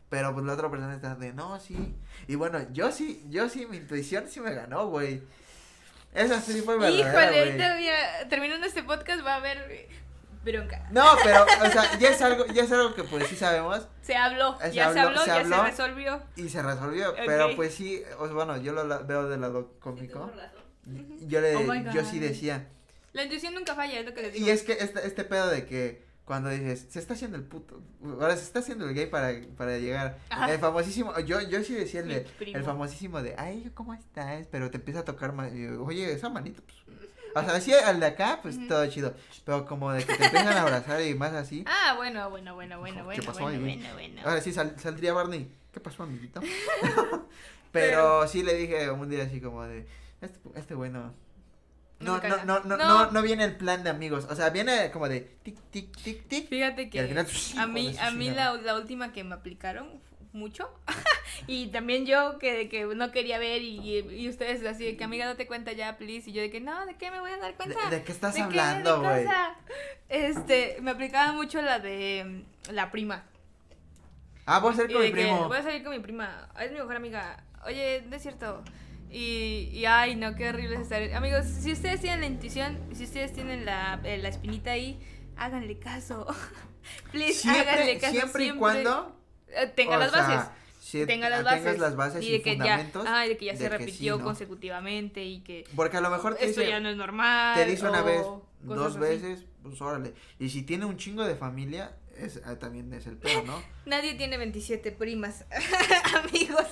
Pero pues la otra persona está de, no, sí. Y bueno, yo sí, yo sí, mi intuición sí me ganó, güey. Esa sí fue verdadera, Híjole, todavía terminando este podcast va a haber eh, bronca. No, pero, o sea, ya es algo, ya es algo que pues sí sabemos Se habló, Se ya se habló, habló, se ya se resolvió. y se resolvió. Pero pues sí, o sea, bueno, yo lo veo del lado cómico. Yo le, Oh yo sí decía. La intuición nunca falla, es lo que les digo. Y es que este, este pedo de que cuando dices, se está haciendo el puto, ahora se está haciendo el gay para, para llegar. Ajá. El famosísimo, yo, yo sí decía el, de, el famosísimo de, ay, ¿cómo estás? Pero te empieza a tocar más, oye, esa manita, pues. O sea, así al de acá, pues todo chido. Pero como de que te empiezan a abrazar y más así. Ah, bueno, bueno, bueno, bueno, ¿Qué bueno, pasó bueno, bueno, bueno. Ahora sí sal- saldría Barney. ¿Qué pasó, amiguito? Pero sí le dije un día así como de, este, este güey no. No No, no, no, no, No. no, no viene el plan de amigos. O sea, viene como de tic, tic, tic, tic. Fíjate que final, a mí, a mí la, la última que me aplicaron mucho y también yo que, que no quería ver y, y ustedes así de que amiga date cuenta ya please y yo de que no de qué me voy a dar cuenta ¿De, de qué estás hablando, ¿De güey? este me aplicaba mucho la de la prima Ah, voy a y con mi primo. voy a salir con mi prima es mi mejor amiga oye no es cierto y, y ay no qué horrible es estar amigos si ustedes tienen la intuición si ustedes tienen la, eh, la espinita ahí háganle caso please háganle Siempre, caso siempre y cuando eh, tenga las sea, bases si tenga las tengas bases las bases y de que ya ay, de que ya se que repitió sí, ¿no? consecutivamente y que Porque a lo mejor te esto dice, ya no es normal te dice una vez, dos así. veces, pues órale. Y si tiene un chingo de familia, es, ah, también es el peor, ¿no? Nadie tiene 27 primas, amigos.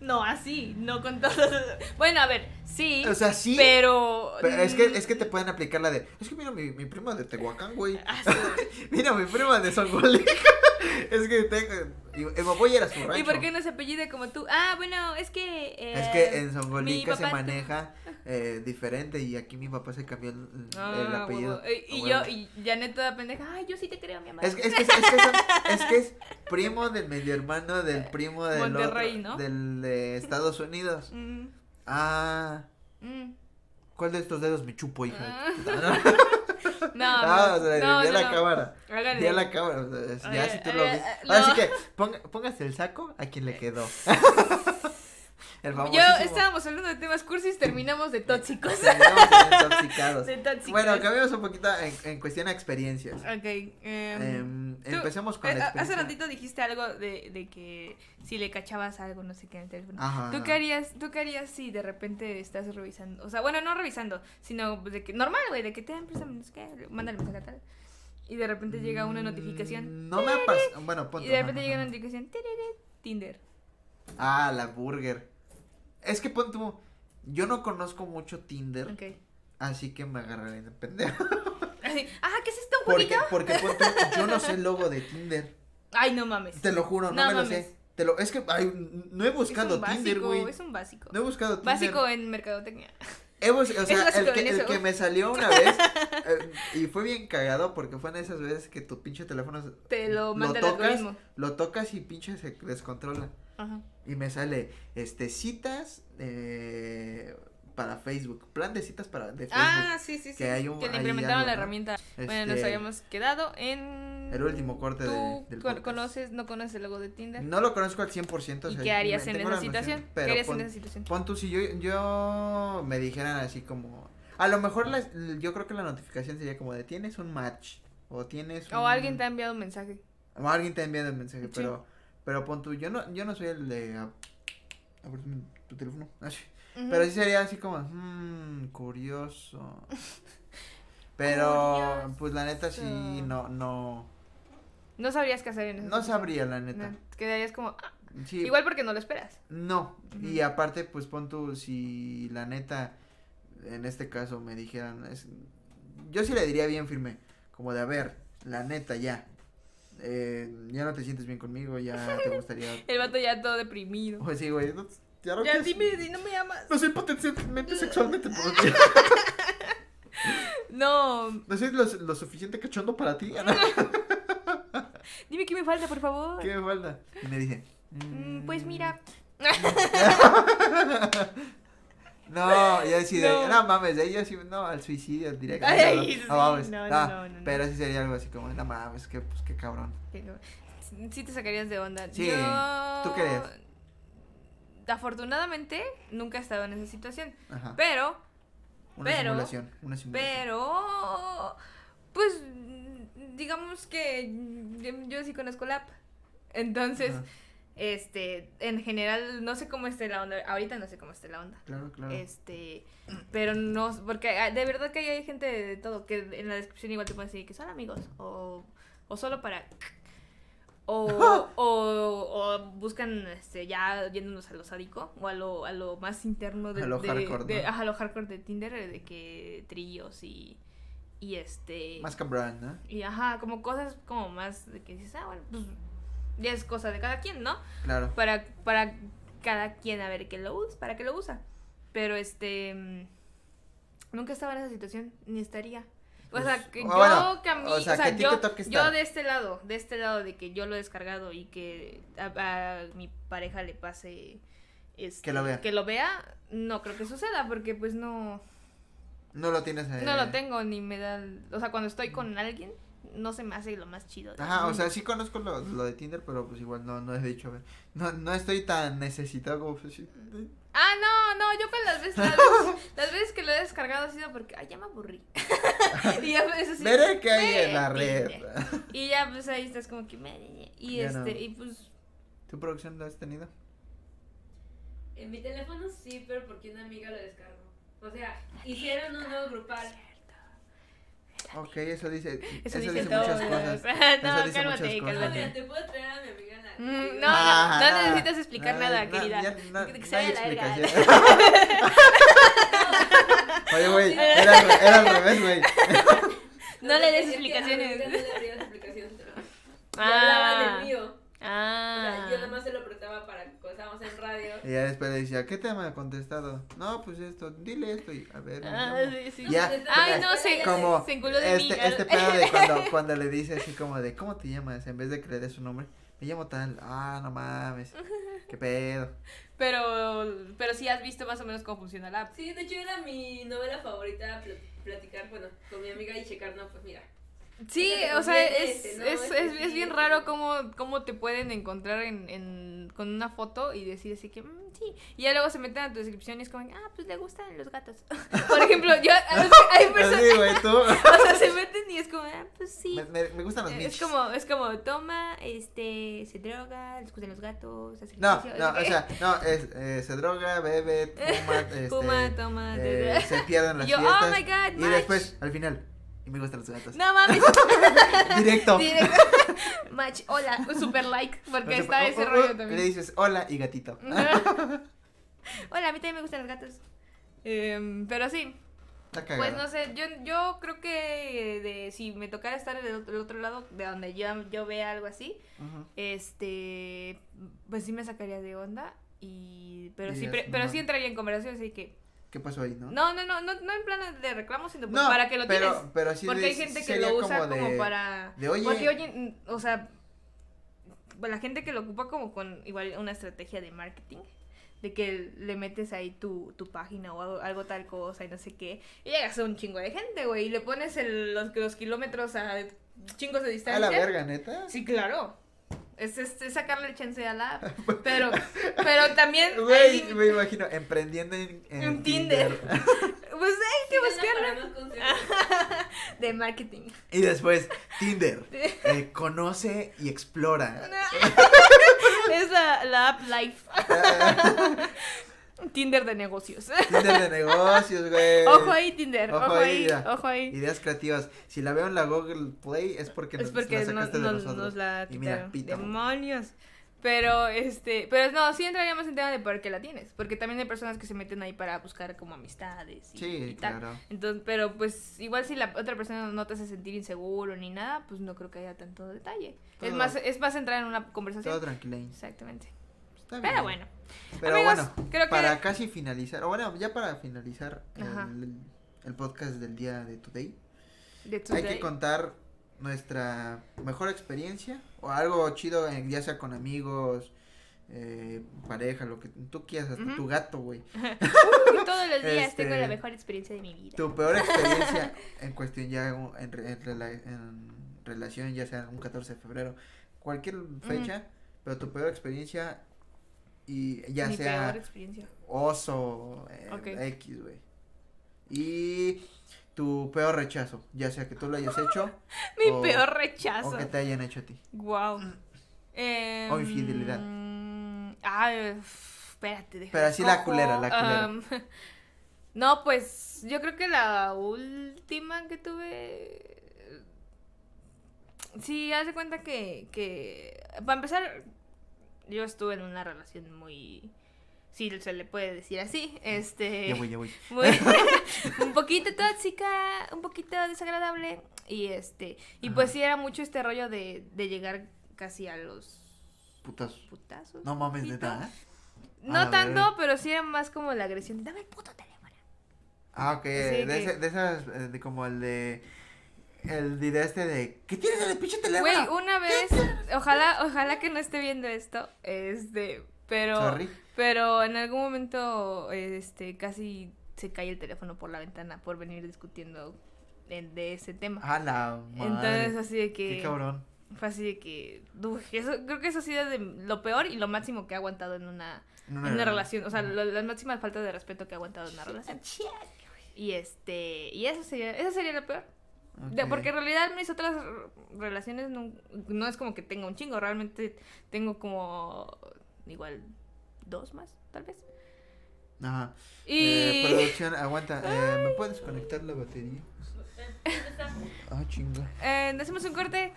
No, así, no con todos. Bueno, a ver, sí, O sea, sí. pero... Pero es que, es que te pueden aplicar la de, es que mira mi, mi prima de Tehuacán, güey. ah. Mira mi prima de Songolica. es que tengo, y, y me voy a ir a su rancho. ¿Y por qué no se apellida como tú? Ah, bueno, es que... eh, Es que en Songolica se maneja eh, diferente y aquí mi papá se cambió el, el Ah, apellido. Eh, Y, a yo, y Janet toda pendeja, ay, yo sí te creo, mi amor. Es, que- es, que, es, que son- es que es primo del medio hermano del primo del Monterrey, otro, ¿no? del de Estados Unidos. Mm, Ah, mm. ¿cuál de estos dedos me chupo, hija? Ah. No, Ah, o sea, no, no, la no. cámara. Hágale. Di a la cámara. o sea, Ya Oye, si tú lo eh, ves. eh, Ahora no. sí que ponga- póngase el saco a quien le quedó. el Yo estábamos hablando de temas cursis, terminamos de tóxicos. Terminamos en intoxicados. De tóxicos. Bueno, cambiamos un poquito en, en cuestión a experiencias. Ok. em, Em, empecemos con eh, la a- experiencia. Hace ratito dijiste algo de, de que si le cachabas algo, no sé qué en el teléfono. Ajá. ¿Tú qué harías, tú qué harías si de repente estás revisando? O sea, bueno, no revisando, sino de que, normal, güey, de que te préstamo, no sé qué, mándale mensaje a tal. Y de repente llega una notificación. Mm, No me ha pasado. Bueno, punto. Y de repente llega una notificación. Tinder. Ah, la burger. Es que pon tú. Yo no conozco mucho Tinder, así que me agarraré de pendejo. Así, ah, ¿qué es esto, Porque, porque pon tú, yo no sé el logo de Tinder. Ay, no mames. Te lo juro, no, No me lo sé. Te lo, es que ay, no he es buscado un Tinder, güey. es un básico. No he buscado Tinder. Básico en mercadotecnia. He bus- o sea, el que, el que me salió una vez eh, y fue bien cagado porque fue en esas veces que tu pinche teléfono Te lo lo tocas, lo tocas y pinche se descontrola. Ajá. Y me sale, este, citas eh, para Facebook, plan de citas para de Facebook. Ah, sí, sí, sí. que hay un- le hay implementaron algo, la ¿no? herramienta. Bueno, nos Este, habíamos quedado en... el último corte de- ¿Tú del podcast. conoces, no conoces el logo de Tinder? No lo conozco al 100%. o ¿Y sea, qué harías en esa la noción, situación? ¿Qué harías pon- en esa situación? Pon tú, si yo, yo me dijeran así como, a lo mejor las- yo creo que la notificación sería como de tienes un match o tienes O un- alguien te ha enviado un mensaje. o alguien te ha enviado el mensaje, Sí. pero pero pon tú, yo no yo no soy el de a, a ver tu, teléfono. Ah, sí. Pero sí sería así como, mmm, curioso. Pero Curioso. pues la neta sí no no No sabrías qué hacer en esa no sabría la neta. No, quedarías como... ah, Sí, Igual porque no lo esperas. No, y aparte, pues pon tú, si la neta, en este caso me dijeran, es, yo sí le diría bien firme, como de, a ver, la neta ya, eh, ya no te sientes bien conmigo, ya te gustaría, El vato ya todo deprimido. pues sí, güey, no, ya no Ya dime si no me amas. no soy potencialmente sexualmente por ti, No, no soy lo, lo suficiente cachondo para ti, dime qué me falta, por favor. ¿qué me falta? Y me dice, Mm, Pues mira, No, yo sí No. no, mames, de yo sí, no, al suicidio directo. Ay, no, sí, no mames, no, no, no. Pero sí sería algo así como, no mames, que, pues, qué cabrón. Sí te sacarías de onda. Sí, Yo- ¿tú qué harías? Afortunadamente, nunca he estado en esa situación. Ajá. Pero, Una pero- simulación, una simulación. pero, pues, digamos que yo, yo sí conozco la app. Entonces, Ajá, este, en general, no sé cómo esté la onda. Ahorita no sé cómo esté la onda. Claro, claro. Este, pero no, porque ah, de verdad que hay gente de todo, que en la descripción igual te pueden decir que son amigos, o, o solo para... O, o, o buscan este, ya yéndonos a lo sádico o a lo, a lo más interno de, A lo de- hardcore, de- ¿no? ajá, a lo hardcore de Tinder, de que trillos y, y este... Más cabrón, ¿no? Y ajá, como cosas como más de que dices, ah, bueno, pues ya es cosa de cada quien, ¿no? Claro. para, para cada quien a ver qué lo usa, para qué lo usa. Pero este mm, nunca estaba en esa situación, ni estaría. O Pues, sea, que o yo bueno, que a mí, o o sea, que yo, de este lado, de este lado de que yo lo he descargado y que a, a mi pareja le pase este, Que lo vea. que lo vea, no creo que suceda porque pues no No lo tienes ahí. no lo tengo ni me da, o sea, cuando estoy con alguien no se me hace lo más chido. Ajá, o sea, sí conozco lo, lo de Tinder, pero pues igual no, no he dicho, a ver, no, no estoy tan necesitado como pues, sí. Ah, no, no, yo pues las veces, las veces, las veces que lo he descargado ha sido porque, ay, ya me aburrí. y ya pues así. Veré qué hay en la red. Y ya pues ahí estás como que, me- y Ya este, no. y pues, ¿Tu producción lo has tenido? En mi teléfono sí, pero porque una amiga lo descargó. O sea, hicieron un nuevo grupal. Ok, eso dice, eso, eso, dice, dice todo. muchas cosas. no, Eso dice cálmate, muchas cosas. No, cálmate. te puedo traer a mi amiga en la. Mm, no, Ah, no, no necesitas explicar no, nada, no, querida. ya no- Que- se no vaya a la verga. explicación. Oye, güey, era, era al revés, güey. No le des explicaciones. No le darías explicaciones. Ah. hablaba del mío. O Ah. sea, yo nada más se lo prestaba para cuando estábamos en radio. Y ya después le decía, ¿qué tema ha contestado? No, pues esto, dile esto y a ver. Ah, no. sí, sí. Ya, Ay, no, se, como se enculó de este, mí. este pedo de cuando, cuando le dice así como de, ¿cómo te llamas? En vez de que le dé su nombre, me llamo tal, ah, no mames, qué pedo. Pero, pero sí has visto más o menos cómo funciona la app. Sí, de hecho era mi novela favorita pl- platicar, bueno, con mi amiga y checar, no, pues mira. Sí, o sea, es, este, ¿no? es, Este es, es sí, bien raro cómo, cómo te pueden encontrar en, en, con una foto y decir así que, "Mm, sí. Y ya luego se meten a tu descripción y es como, ah, pues le gustan los gatos. Por ejemplo, yo, hay personas, Así, güey, tú. o sea, se meten y es como, ah, pues sí. Me, me, me gustan los Es michis. como, es como, toma, este, se droga, les gustan los gatos, hace No, ejercicio", no, o sea, no, es, eh, se droga, bebe, fuma, este, Fuma, toma, eh, se pierden las yo, oh fiestas. my God, y match. después, al final, y me gustan los gatos. No mames, Directo. directo. Match, hola, super like, porque está o- ese o- rollo o- también. Le dices hola y gatito. Hola, a mí también me gustan los gatos. Em, pero sí, pues no sé, yo, yo creo que de, si me tocara estar del otro, del otro lado, de donde yo, yo vea algo así, este, pues sí me sacaría de onda. Y, pero sí, pero no. sí entraría en conversación, así que, ¿Qué pasó ahí, no? no, no, no, no, no en plan de reclamo, sino pues No, para que lo pero, tienes. pero sí Porque de- hay gente que lo usa como, para... de, oye, Porque oye, mm, o sea, la gente que lo ocupa como con igual una estrategia de marketing, de que le metes ahí tu, tu página o algo, algo tal cosa y no sé qué, y llegas a un chingo de gente, güey, y le pones el- los, los kilómetros a chingos de a distancia. la verga, neta. Sí, claro. Es, es, es sacarle el chance a la app. Pero, pero también... Güey, hay- me imagino emprendiendo en, en En Tinder. Pues hay que buscarlo. De marketing. y después, Tinder. eh, conoce y explora. Es la, la app Life. Tinder de negocios. Tinder de negocios, güey. Ojo ahí, Tinder. Ojo Ojo, ahí, ojo ahí. Ideas creativas. Si la veo en la Google Play es porque, Es nos- porque la no- sacaste de no- nosotros. nos la Y mira, quitaron. pita. Demonios. Pero, este, pero no, sí entraríamos en tema de por qué la tienes. Porque también hay personas que se meten ahí para buscar como amistades y, Sí, y tal. claro. Entonces, pero pues igual si la otra persona no te hace sentir inseguro ni nada, pues no creo que haya tanto detalle. Es más, es más entrar en una conversación. Todo tranquilo. Exactamente. Está bien. Pero bueno. Pero Amigos, bueno, creo que- para casi finalizar, o bueno, ya para finalizar el, el podcast del día de Today, De hay today. que contar nuestra mejor experiencia o algo chido, eh, ya sea con amigos, eh, pareja, lo que tú quieras, hasta Ujú. tu gato, güey. Uy, todos los días tengo Este, la mejor experiencia de mi vida. Tu peor experiencia en cuestión ya en, en en rela- en relación, ya sea un 14 de febrero, cualquier fecha, pero tu peor experiencia y ya mi sea peor experiencia. oso, eh. X, güey. Y tu peor rechazo, ya sea que tú lo hayas hecho Mi o- peor o rechazo. que te hayan hecho a ti. Wow. Eh, O infidelidad. mm, Ay, uf, espérate, deja Pero así la culera, la culera. No, pues yo creo que la última que tuve. Sí, haz de cuenta que, que. Para empezar, yo estuve en una relación muy. Sí, se le puede decir así. Este. Ya voy, ya voy. muy- un poquito tóxica, un poquito desagradable y este y pues sí era mucho este rollo de, de llegar casi a los Putas. putazos. No mames, neta, ¿eh? No A tanto, pero sí era más como la agresión. de, Dame el puto teléfono. Ah, ok, de, que- ese- de esas, eh, de como el de, el de este de, ¿qué tienes en el pinche teléfono? Güey, una vez, ojalá, ojalá que no esté viendo esto, este, pero, Sorry. pero en algún momento, este, casi se cae el teléfono por la ventana por venir discutiendo de, de ese tema. A la madre. Entonces así de que Qué cabrón. fue así de que uf, eso creo que eso ha sido de lo peor y lo máximo que he aguantado en una, En en una relación, o sea, lo- las máximas faltas de respeto que he aguantado en una relación. Y este, y eso sería, eso sería lo peor. Porque en realidad mis otras relaciones no, no es como que tenga un chingo, realmente tengo como igual dos más, tal vez. Ajá. Y Eh, producción, aguanta, eh, ¿me puedes conectar la batería? Ah, chinga. eh, hacemos un corte,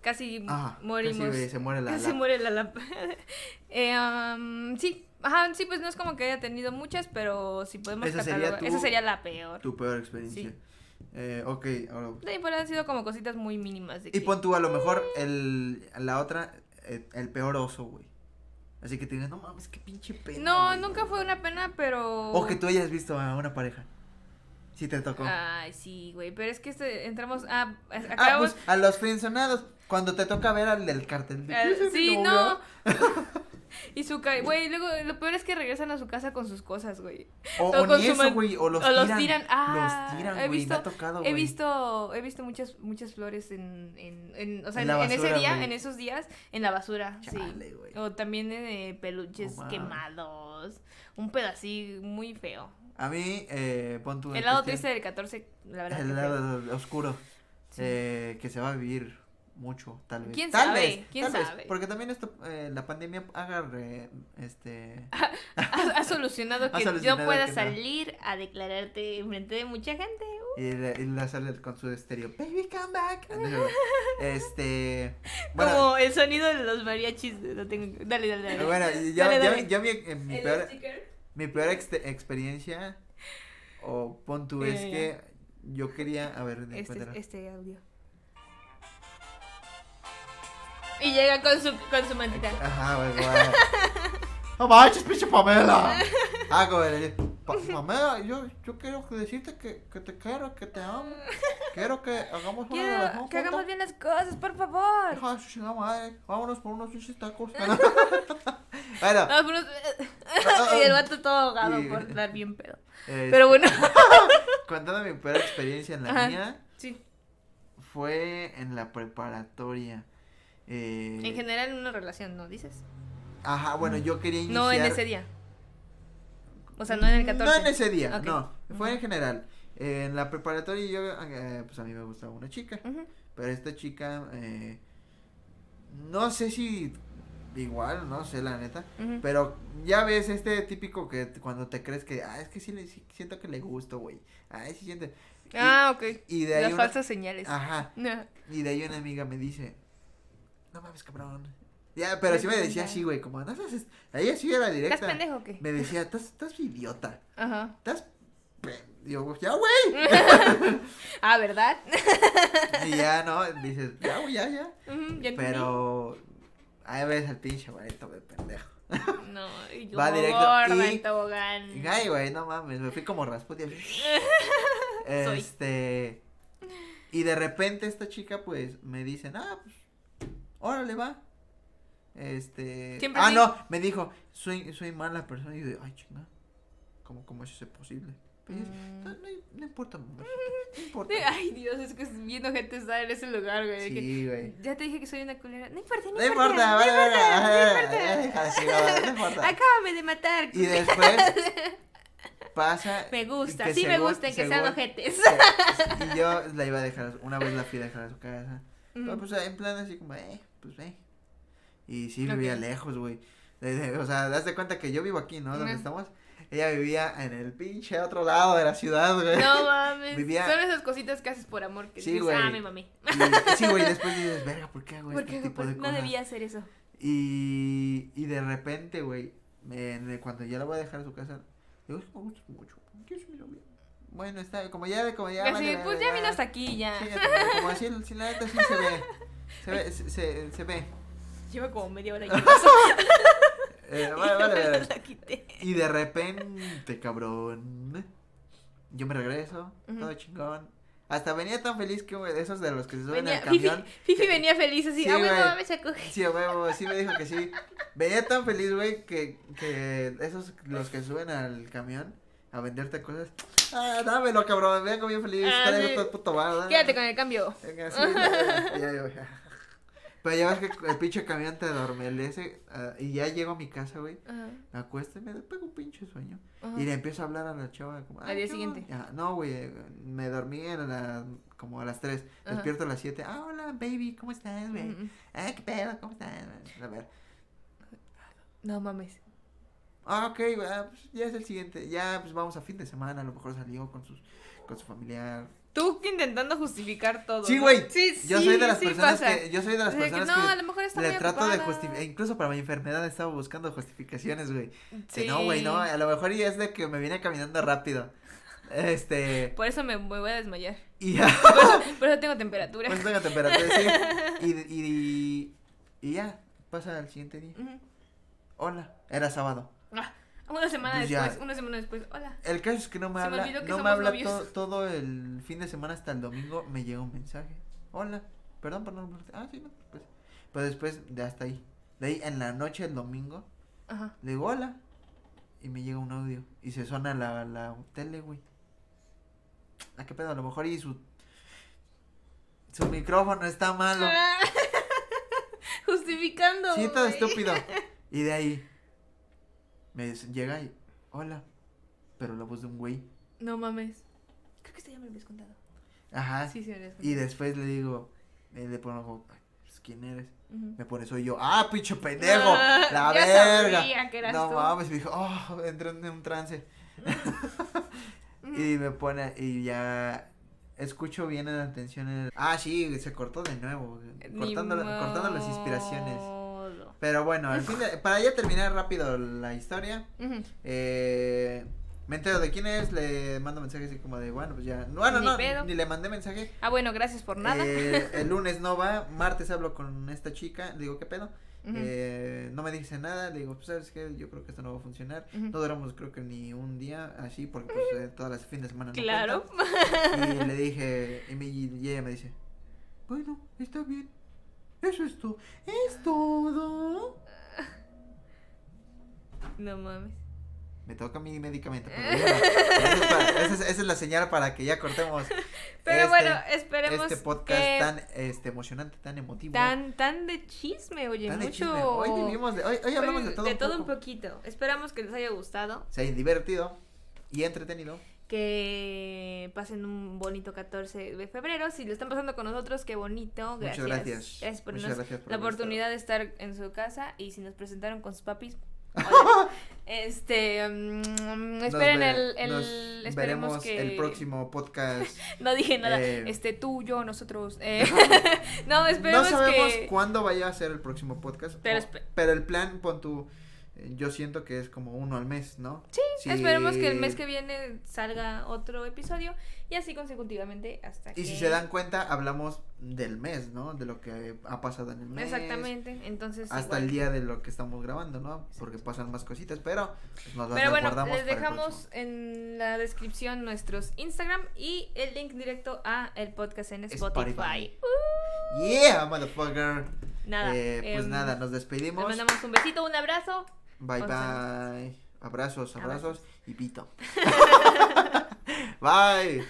casi Ajá, morimos. casi, se muere la, Casi la- muere la lámpara. eh, am, sí, ajá, sí, pues no es como que haya tenido muchas, pero si podemos Esa sería tu- esa sería la peor. tu peor experiencia. Eh, ok, ahora. Ahí, pero han sido como cositas muy mínimas. De Y que- pon tú a lo mejor el, la otra, eh, el peor oso, güey. Así que te digas, no mames, qué pinche pena. No, güey". nunca fue una pena, pero... O que tú hayas visto a una pareja. Sí te tocó. Ay, sí, güey, pero es que este, entramos... Ah, Ah, acabamos... pues a los frenzonados. Cuando te toca ver al del cartel. de, Eh, "¿Quién es mi sí, novio?". no. y su. Güey, luego lo peor es que regresan a su casa con sus cosas, güey. O, O o con ni su eso, güey. O los o los tiran. tiran. Ah, los tiran, he güey. Me visto- ha tocado, He güey. visto, he visto muchas, muchas flores en, en, en- o sea, En en, en ese día, güey. en esos días, en la basura, Chale, sí. güey. O también eh, peluches quemados, un pedacito muy feo. A mí, eh, pon tu. El lado triste del 14, la verdad. El lado oscuro. Sí. Eh, que se va a vivir mucho, tal vez. ¿Quién tal sabe? Vez, ¿Quién tal vez, sabe? porque también esto, eh, la pandemia agarre, este. Ha, ha solucionado que solucionado yo pueda que no. salir a declararte enfrente de mucha gente. Y la, y la sale con su estéreo. Baby, come back. Este. Bueno, Como el sonido de los mariachis. Lo tengo. Dale, dale, dale. bueno, yo, Dale, yo- dale. yo mi, eh, mi ¿El peor, sticker? mi peor ex- experiencia, o pon tú, es que yo quería. A ver, Este, este audio. Y llega con su, con su mantita. Ajá, güey, güey. No manches, pinche Pamela. Ah, le Pa- Pamela, yo, yo quiero decirte que, que te quiero, que te amo. Quiero que hagamos una Quiero relación que hagamos bien las cosas, por favor. Hija de su chingada madre, vámonos por unos pinches tacos. bueno, No, pero- y el vato todo ahogado Y- por dar bien pedo. este, Pero bueno. contando mi peor experiencia en la Ajá. mía, Sí. fue en la preparatoria. Eh, En general, en una relación, ¿no dices? Ajá, bueno, yo quería iniciar. No en ese día. O sea, no en el 14. No en ese día, no. Fue en general. En la preparatoria yo, eh, pues a mí me gustaba una chica. Pero esta chica, eh, no sé si igual, no sé la neta. Pero ya ves este típico que cuando te crees que, ah, es que sí, le, sí siento que le gusto, güey. Ay, sí siente. Y- Ah, ok. y, de ahí Las una- falsas señales. Ajá. No. Y de ahí una amiga me dice, no mames, cabrón. Ya, pero sí me decía así, güey, como, no seas, est-". ella sí era directa. ¿Estás pendejo o qué? Me decía, estás, estás idiota. Ajá. Estás. pe-". Digo, ya, güey. Ah, ¿verdad? Y ya, ¿no? Dices, ya, güey, ya, ya. Ya entendí. Pero. Ahí ves al pinche güey, de pendejo. No, y Va directo, gorda y- tobogán. Ay, güey, no mames, me fui como Rasputin. Soy. Este. Y de repente esta chica, pues, me dice, ah, pues, órale, va. Este. Siempre ah, sí. no, me dijo, soy, soy mala persona. Y yo, de, ay, chinga. ¿Cómo, ¿Cómo es eso posible? Pues, Mm. no, no, no importa, mamá. No importa. Ay, Dios, es que viendo gente estar en ese lugar, güey. Sí, güey. ya te dije que soy una culera. No importa, no, No importa, vale, vale, no, importa. Acábame de matar. Y después pasa. Me gusta, sí me gustan que sean ojetes. Y yo la iba a dejar, una vez la fui a dejar a su casa. Pero pues en plan así como, eh, pues ve. Y sí vivía lejos, güey. O sea, das de cuenta que yo vivo aquí, ¿no? Donde estamos. Ella vivía en el pinche otro lado de la ciudad, güey. No mames. Vivía- Son esas cositas que haces por amor que Sí, dices, güey. ah, me mamé. Y, sí, güey, después dices, verga, ¿por qué hago Porque este tipo de no cosas? debía hacer eso. Y, y de repente, güey, me- cuando ya la voy a dejar a su casa, digo, me gusta mucho. ¿Quién es mi novia? Bueno, está, como ya, como ya. Así, vale, pues vale, ya vino hasta aquí, ya. Sí, ya, como- como así, si la neta sí se ve. Se ve, se, se, se ve. Lleva como media hora y. Eh, vale, vale, vale. La quité. Y de repente, cabrón, yo me regreso, Ujú. todo chingón. Hasta venía tan feliz que de esos de los que se suben Venía, al camión. Fifi que- venía feliz así, Sí, ah, bueno, a coger. Sí, huevo, sí me dijo que sí. Venía tan feliz, güey, que, que esos, los que suben al camión a venderte cosas. Ah, dámelo, cabrón, vengo bien feliz, Ah, traigo sí. todo el puto bar. Quédate con el cambio. Venga, sí, ya, ya, ya. Pero ya ves que el pinche camión te adormelece ah, y ya llego a mi casa, güey. Ajá, Me acuesto y me pego un pinche sueño. ajá. Y le empiezo a hablar a la chava como... Al "Ay, día ¿qué siguiente. onda?". Ah, no, güey, me dormí en la, como a las 3. Ajá. Despierto a las 7. Ah, hola, baby, ¿cómo estás, güey? Mm, mm. Ah, ¿qué pedo? ¿Cómo estás? A ver. No mames. Ah, ok, pues ya es el siguiente. Ya, pues vamos a fin de semana. A lo mejor salió con, sus, con su familiar. Tú intentando justificar todo. Sí, ¿no? güey. Sí, sí. Yo soy de las sí personas pasa. que... Yo soy de las O sea, que personas no, a que... lo mejor está Le muy trato de justificar, incluso para mi enfermedad estaba buscando justificaciones, güey. Que Sí. no, güey, no, a lo mejor ya es de que me viene caminando rápido. Este, Por eso me, me voy a desmayar. y ya, Por eso, por eso tengo temperatura. pues tengo temperatura, sí. Y, y, y ya, pasa al siguiente día. Hola, era sábado. Ah, una semana Pues ya. después, una semana después. Hola. El caso es que no me Se habla, no me habla to- todo el fin de semana hasta el domingo, me llega un mensaje. Hola, perdón por no. Ah, sí, no, pues. Pero después de hasta ahí. De ahí en la noche del domingo, Ajá. le digo hola. Y me llega un audio. Y se suena la, la tele, güey. ¿A qué pedo? A lo mejor y su. Su micrófono está malo. Justificando. Sí, todo estúpido. Y de ahí. Me llega y. Hola. Pero la voz de un güey. No mames. Creo que esto ya me lo habías contado. Ajá. Sí, sí, me habías Y contado. después le digo. eh, le pongo. "Ay, pues, ¿Quién eres? Me pone, soy yo. ¡Ah, pinche pendejo! Ah, ¡La ya verga! sabía que eras no tú. mames, me dijo, oh, entré en un trance. Y me pone, y ya escucho bien en la atención. el- Ah, sí, se cortó de nuevo. Cortando, cortando las inspiraciones. Pero bueno, al fin de- para ya terminar rápido la historia, eh, me entero de quién es, le mando mensaje así como de, bueno, pues ya. Bueno, Ni no, pedo. ni le mandé mensaje. Ah, bueno, gracias por nada. Eh, el lunes no va, martes hablo con esta chica, digo, ¿qué pedo? Eh, no me dice nada, le digo, pues sabes qué, yo creo que esto no va a funcionar. No duramos creo que ni un día así, porque pues eh, todas las fines de semana no Claro. cuentan. Y le dije, y, me- y ella me dice, bueno, está bien. Eso es todo. Es todo. No mames. Me toca mi medicamento. pero esa, es para- esa es, esa es la señal para que ya cortemos Pero este- bueno, esperemos este podcast que tan este, emocionante, tan emotivo. tan tan de chisme, oye, tan de mucho. chisme. Hoy vivimos de, hoy, hoy hablamos de todo, de un todo un poquito. Esperamos que les haya gustado, Se hayan divertido y entretenido. Que pasen un bonito 14 de febrero. Si lo están pasando con nosotros, qué bonito. Muchas Gracias. gracias. Gracias por Muchas gracias por la oportunidad de estar en su casa y si nos presentaron con sus papis. hola. este, mm, esperen ve- el, esperemos veremos que el próximo podcast. No dije nada. Eh, Este, tú, yo, nosotros. eh, no, no esperemos sabemos que. cuándo vaya a ser el próximo podcast. Pero o- pero el plan, pon tu. Eh, Yo siento que es como uno al mes, ¿no? Sí, esperemos que el mes que viene salga otro episodio y así consecutivamente hasta que. Y si se dan cuenta, hablamos del mes, ¿no? De lo que ha pasado en el mes. Exactamente, entonces. Hasta igual. el día de lo que estamos grabando, ¿no? Porque pasan más cositas, pero pues, nos las Pero bueno, guardamos les dejamos en la descripción nuestros Instagram y el link directo a el podcast en Spotify. Spotify. Yeah, motherfucker. Nada. Eh, pues em, nada, nos Les despedimos. mandamos un besito, un abrazo. Bye bye. Abrazos, abrazos Abrazos. y pito. bye.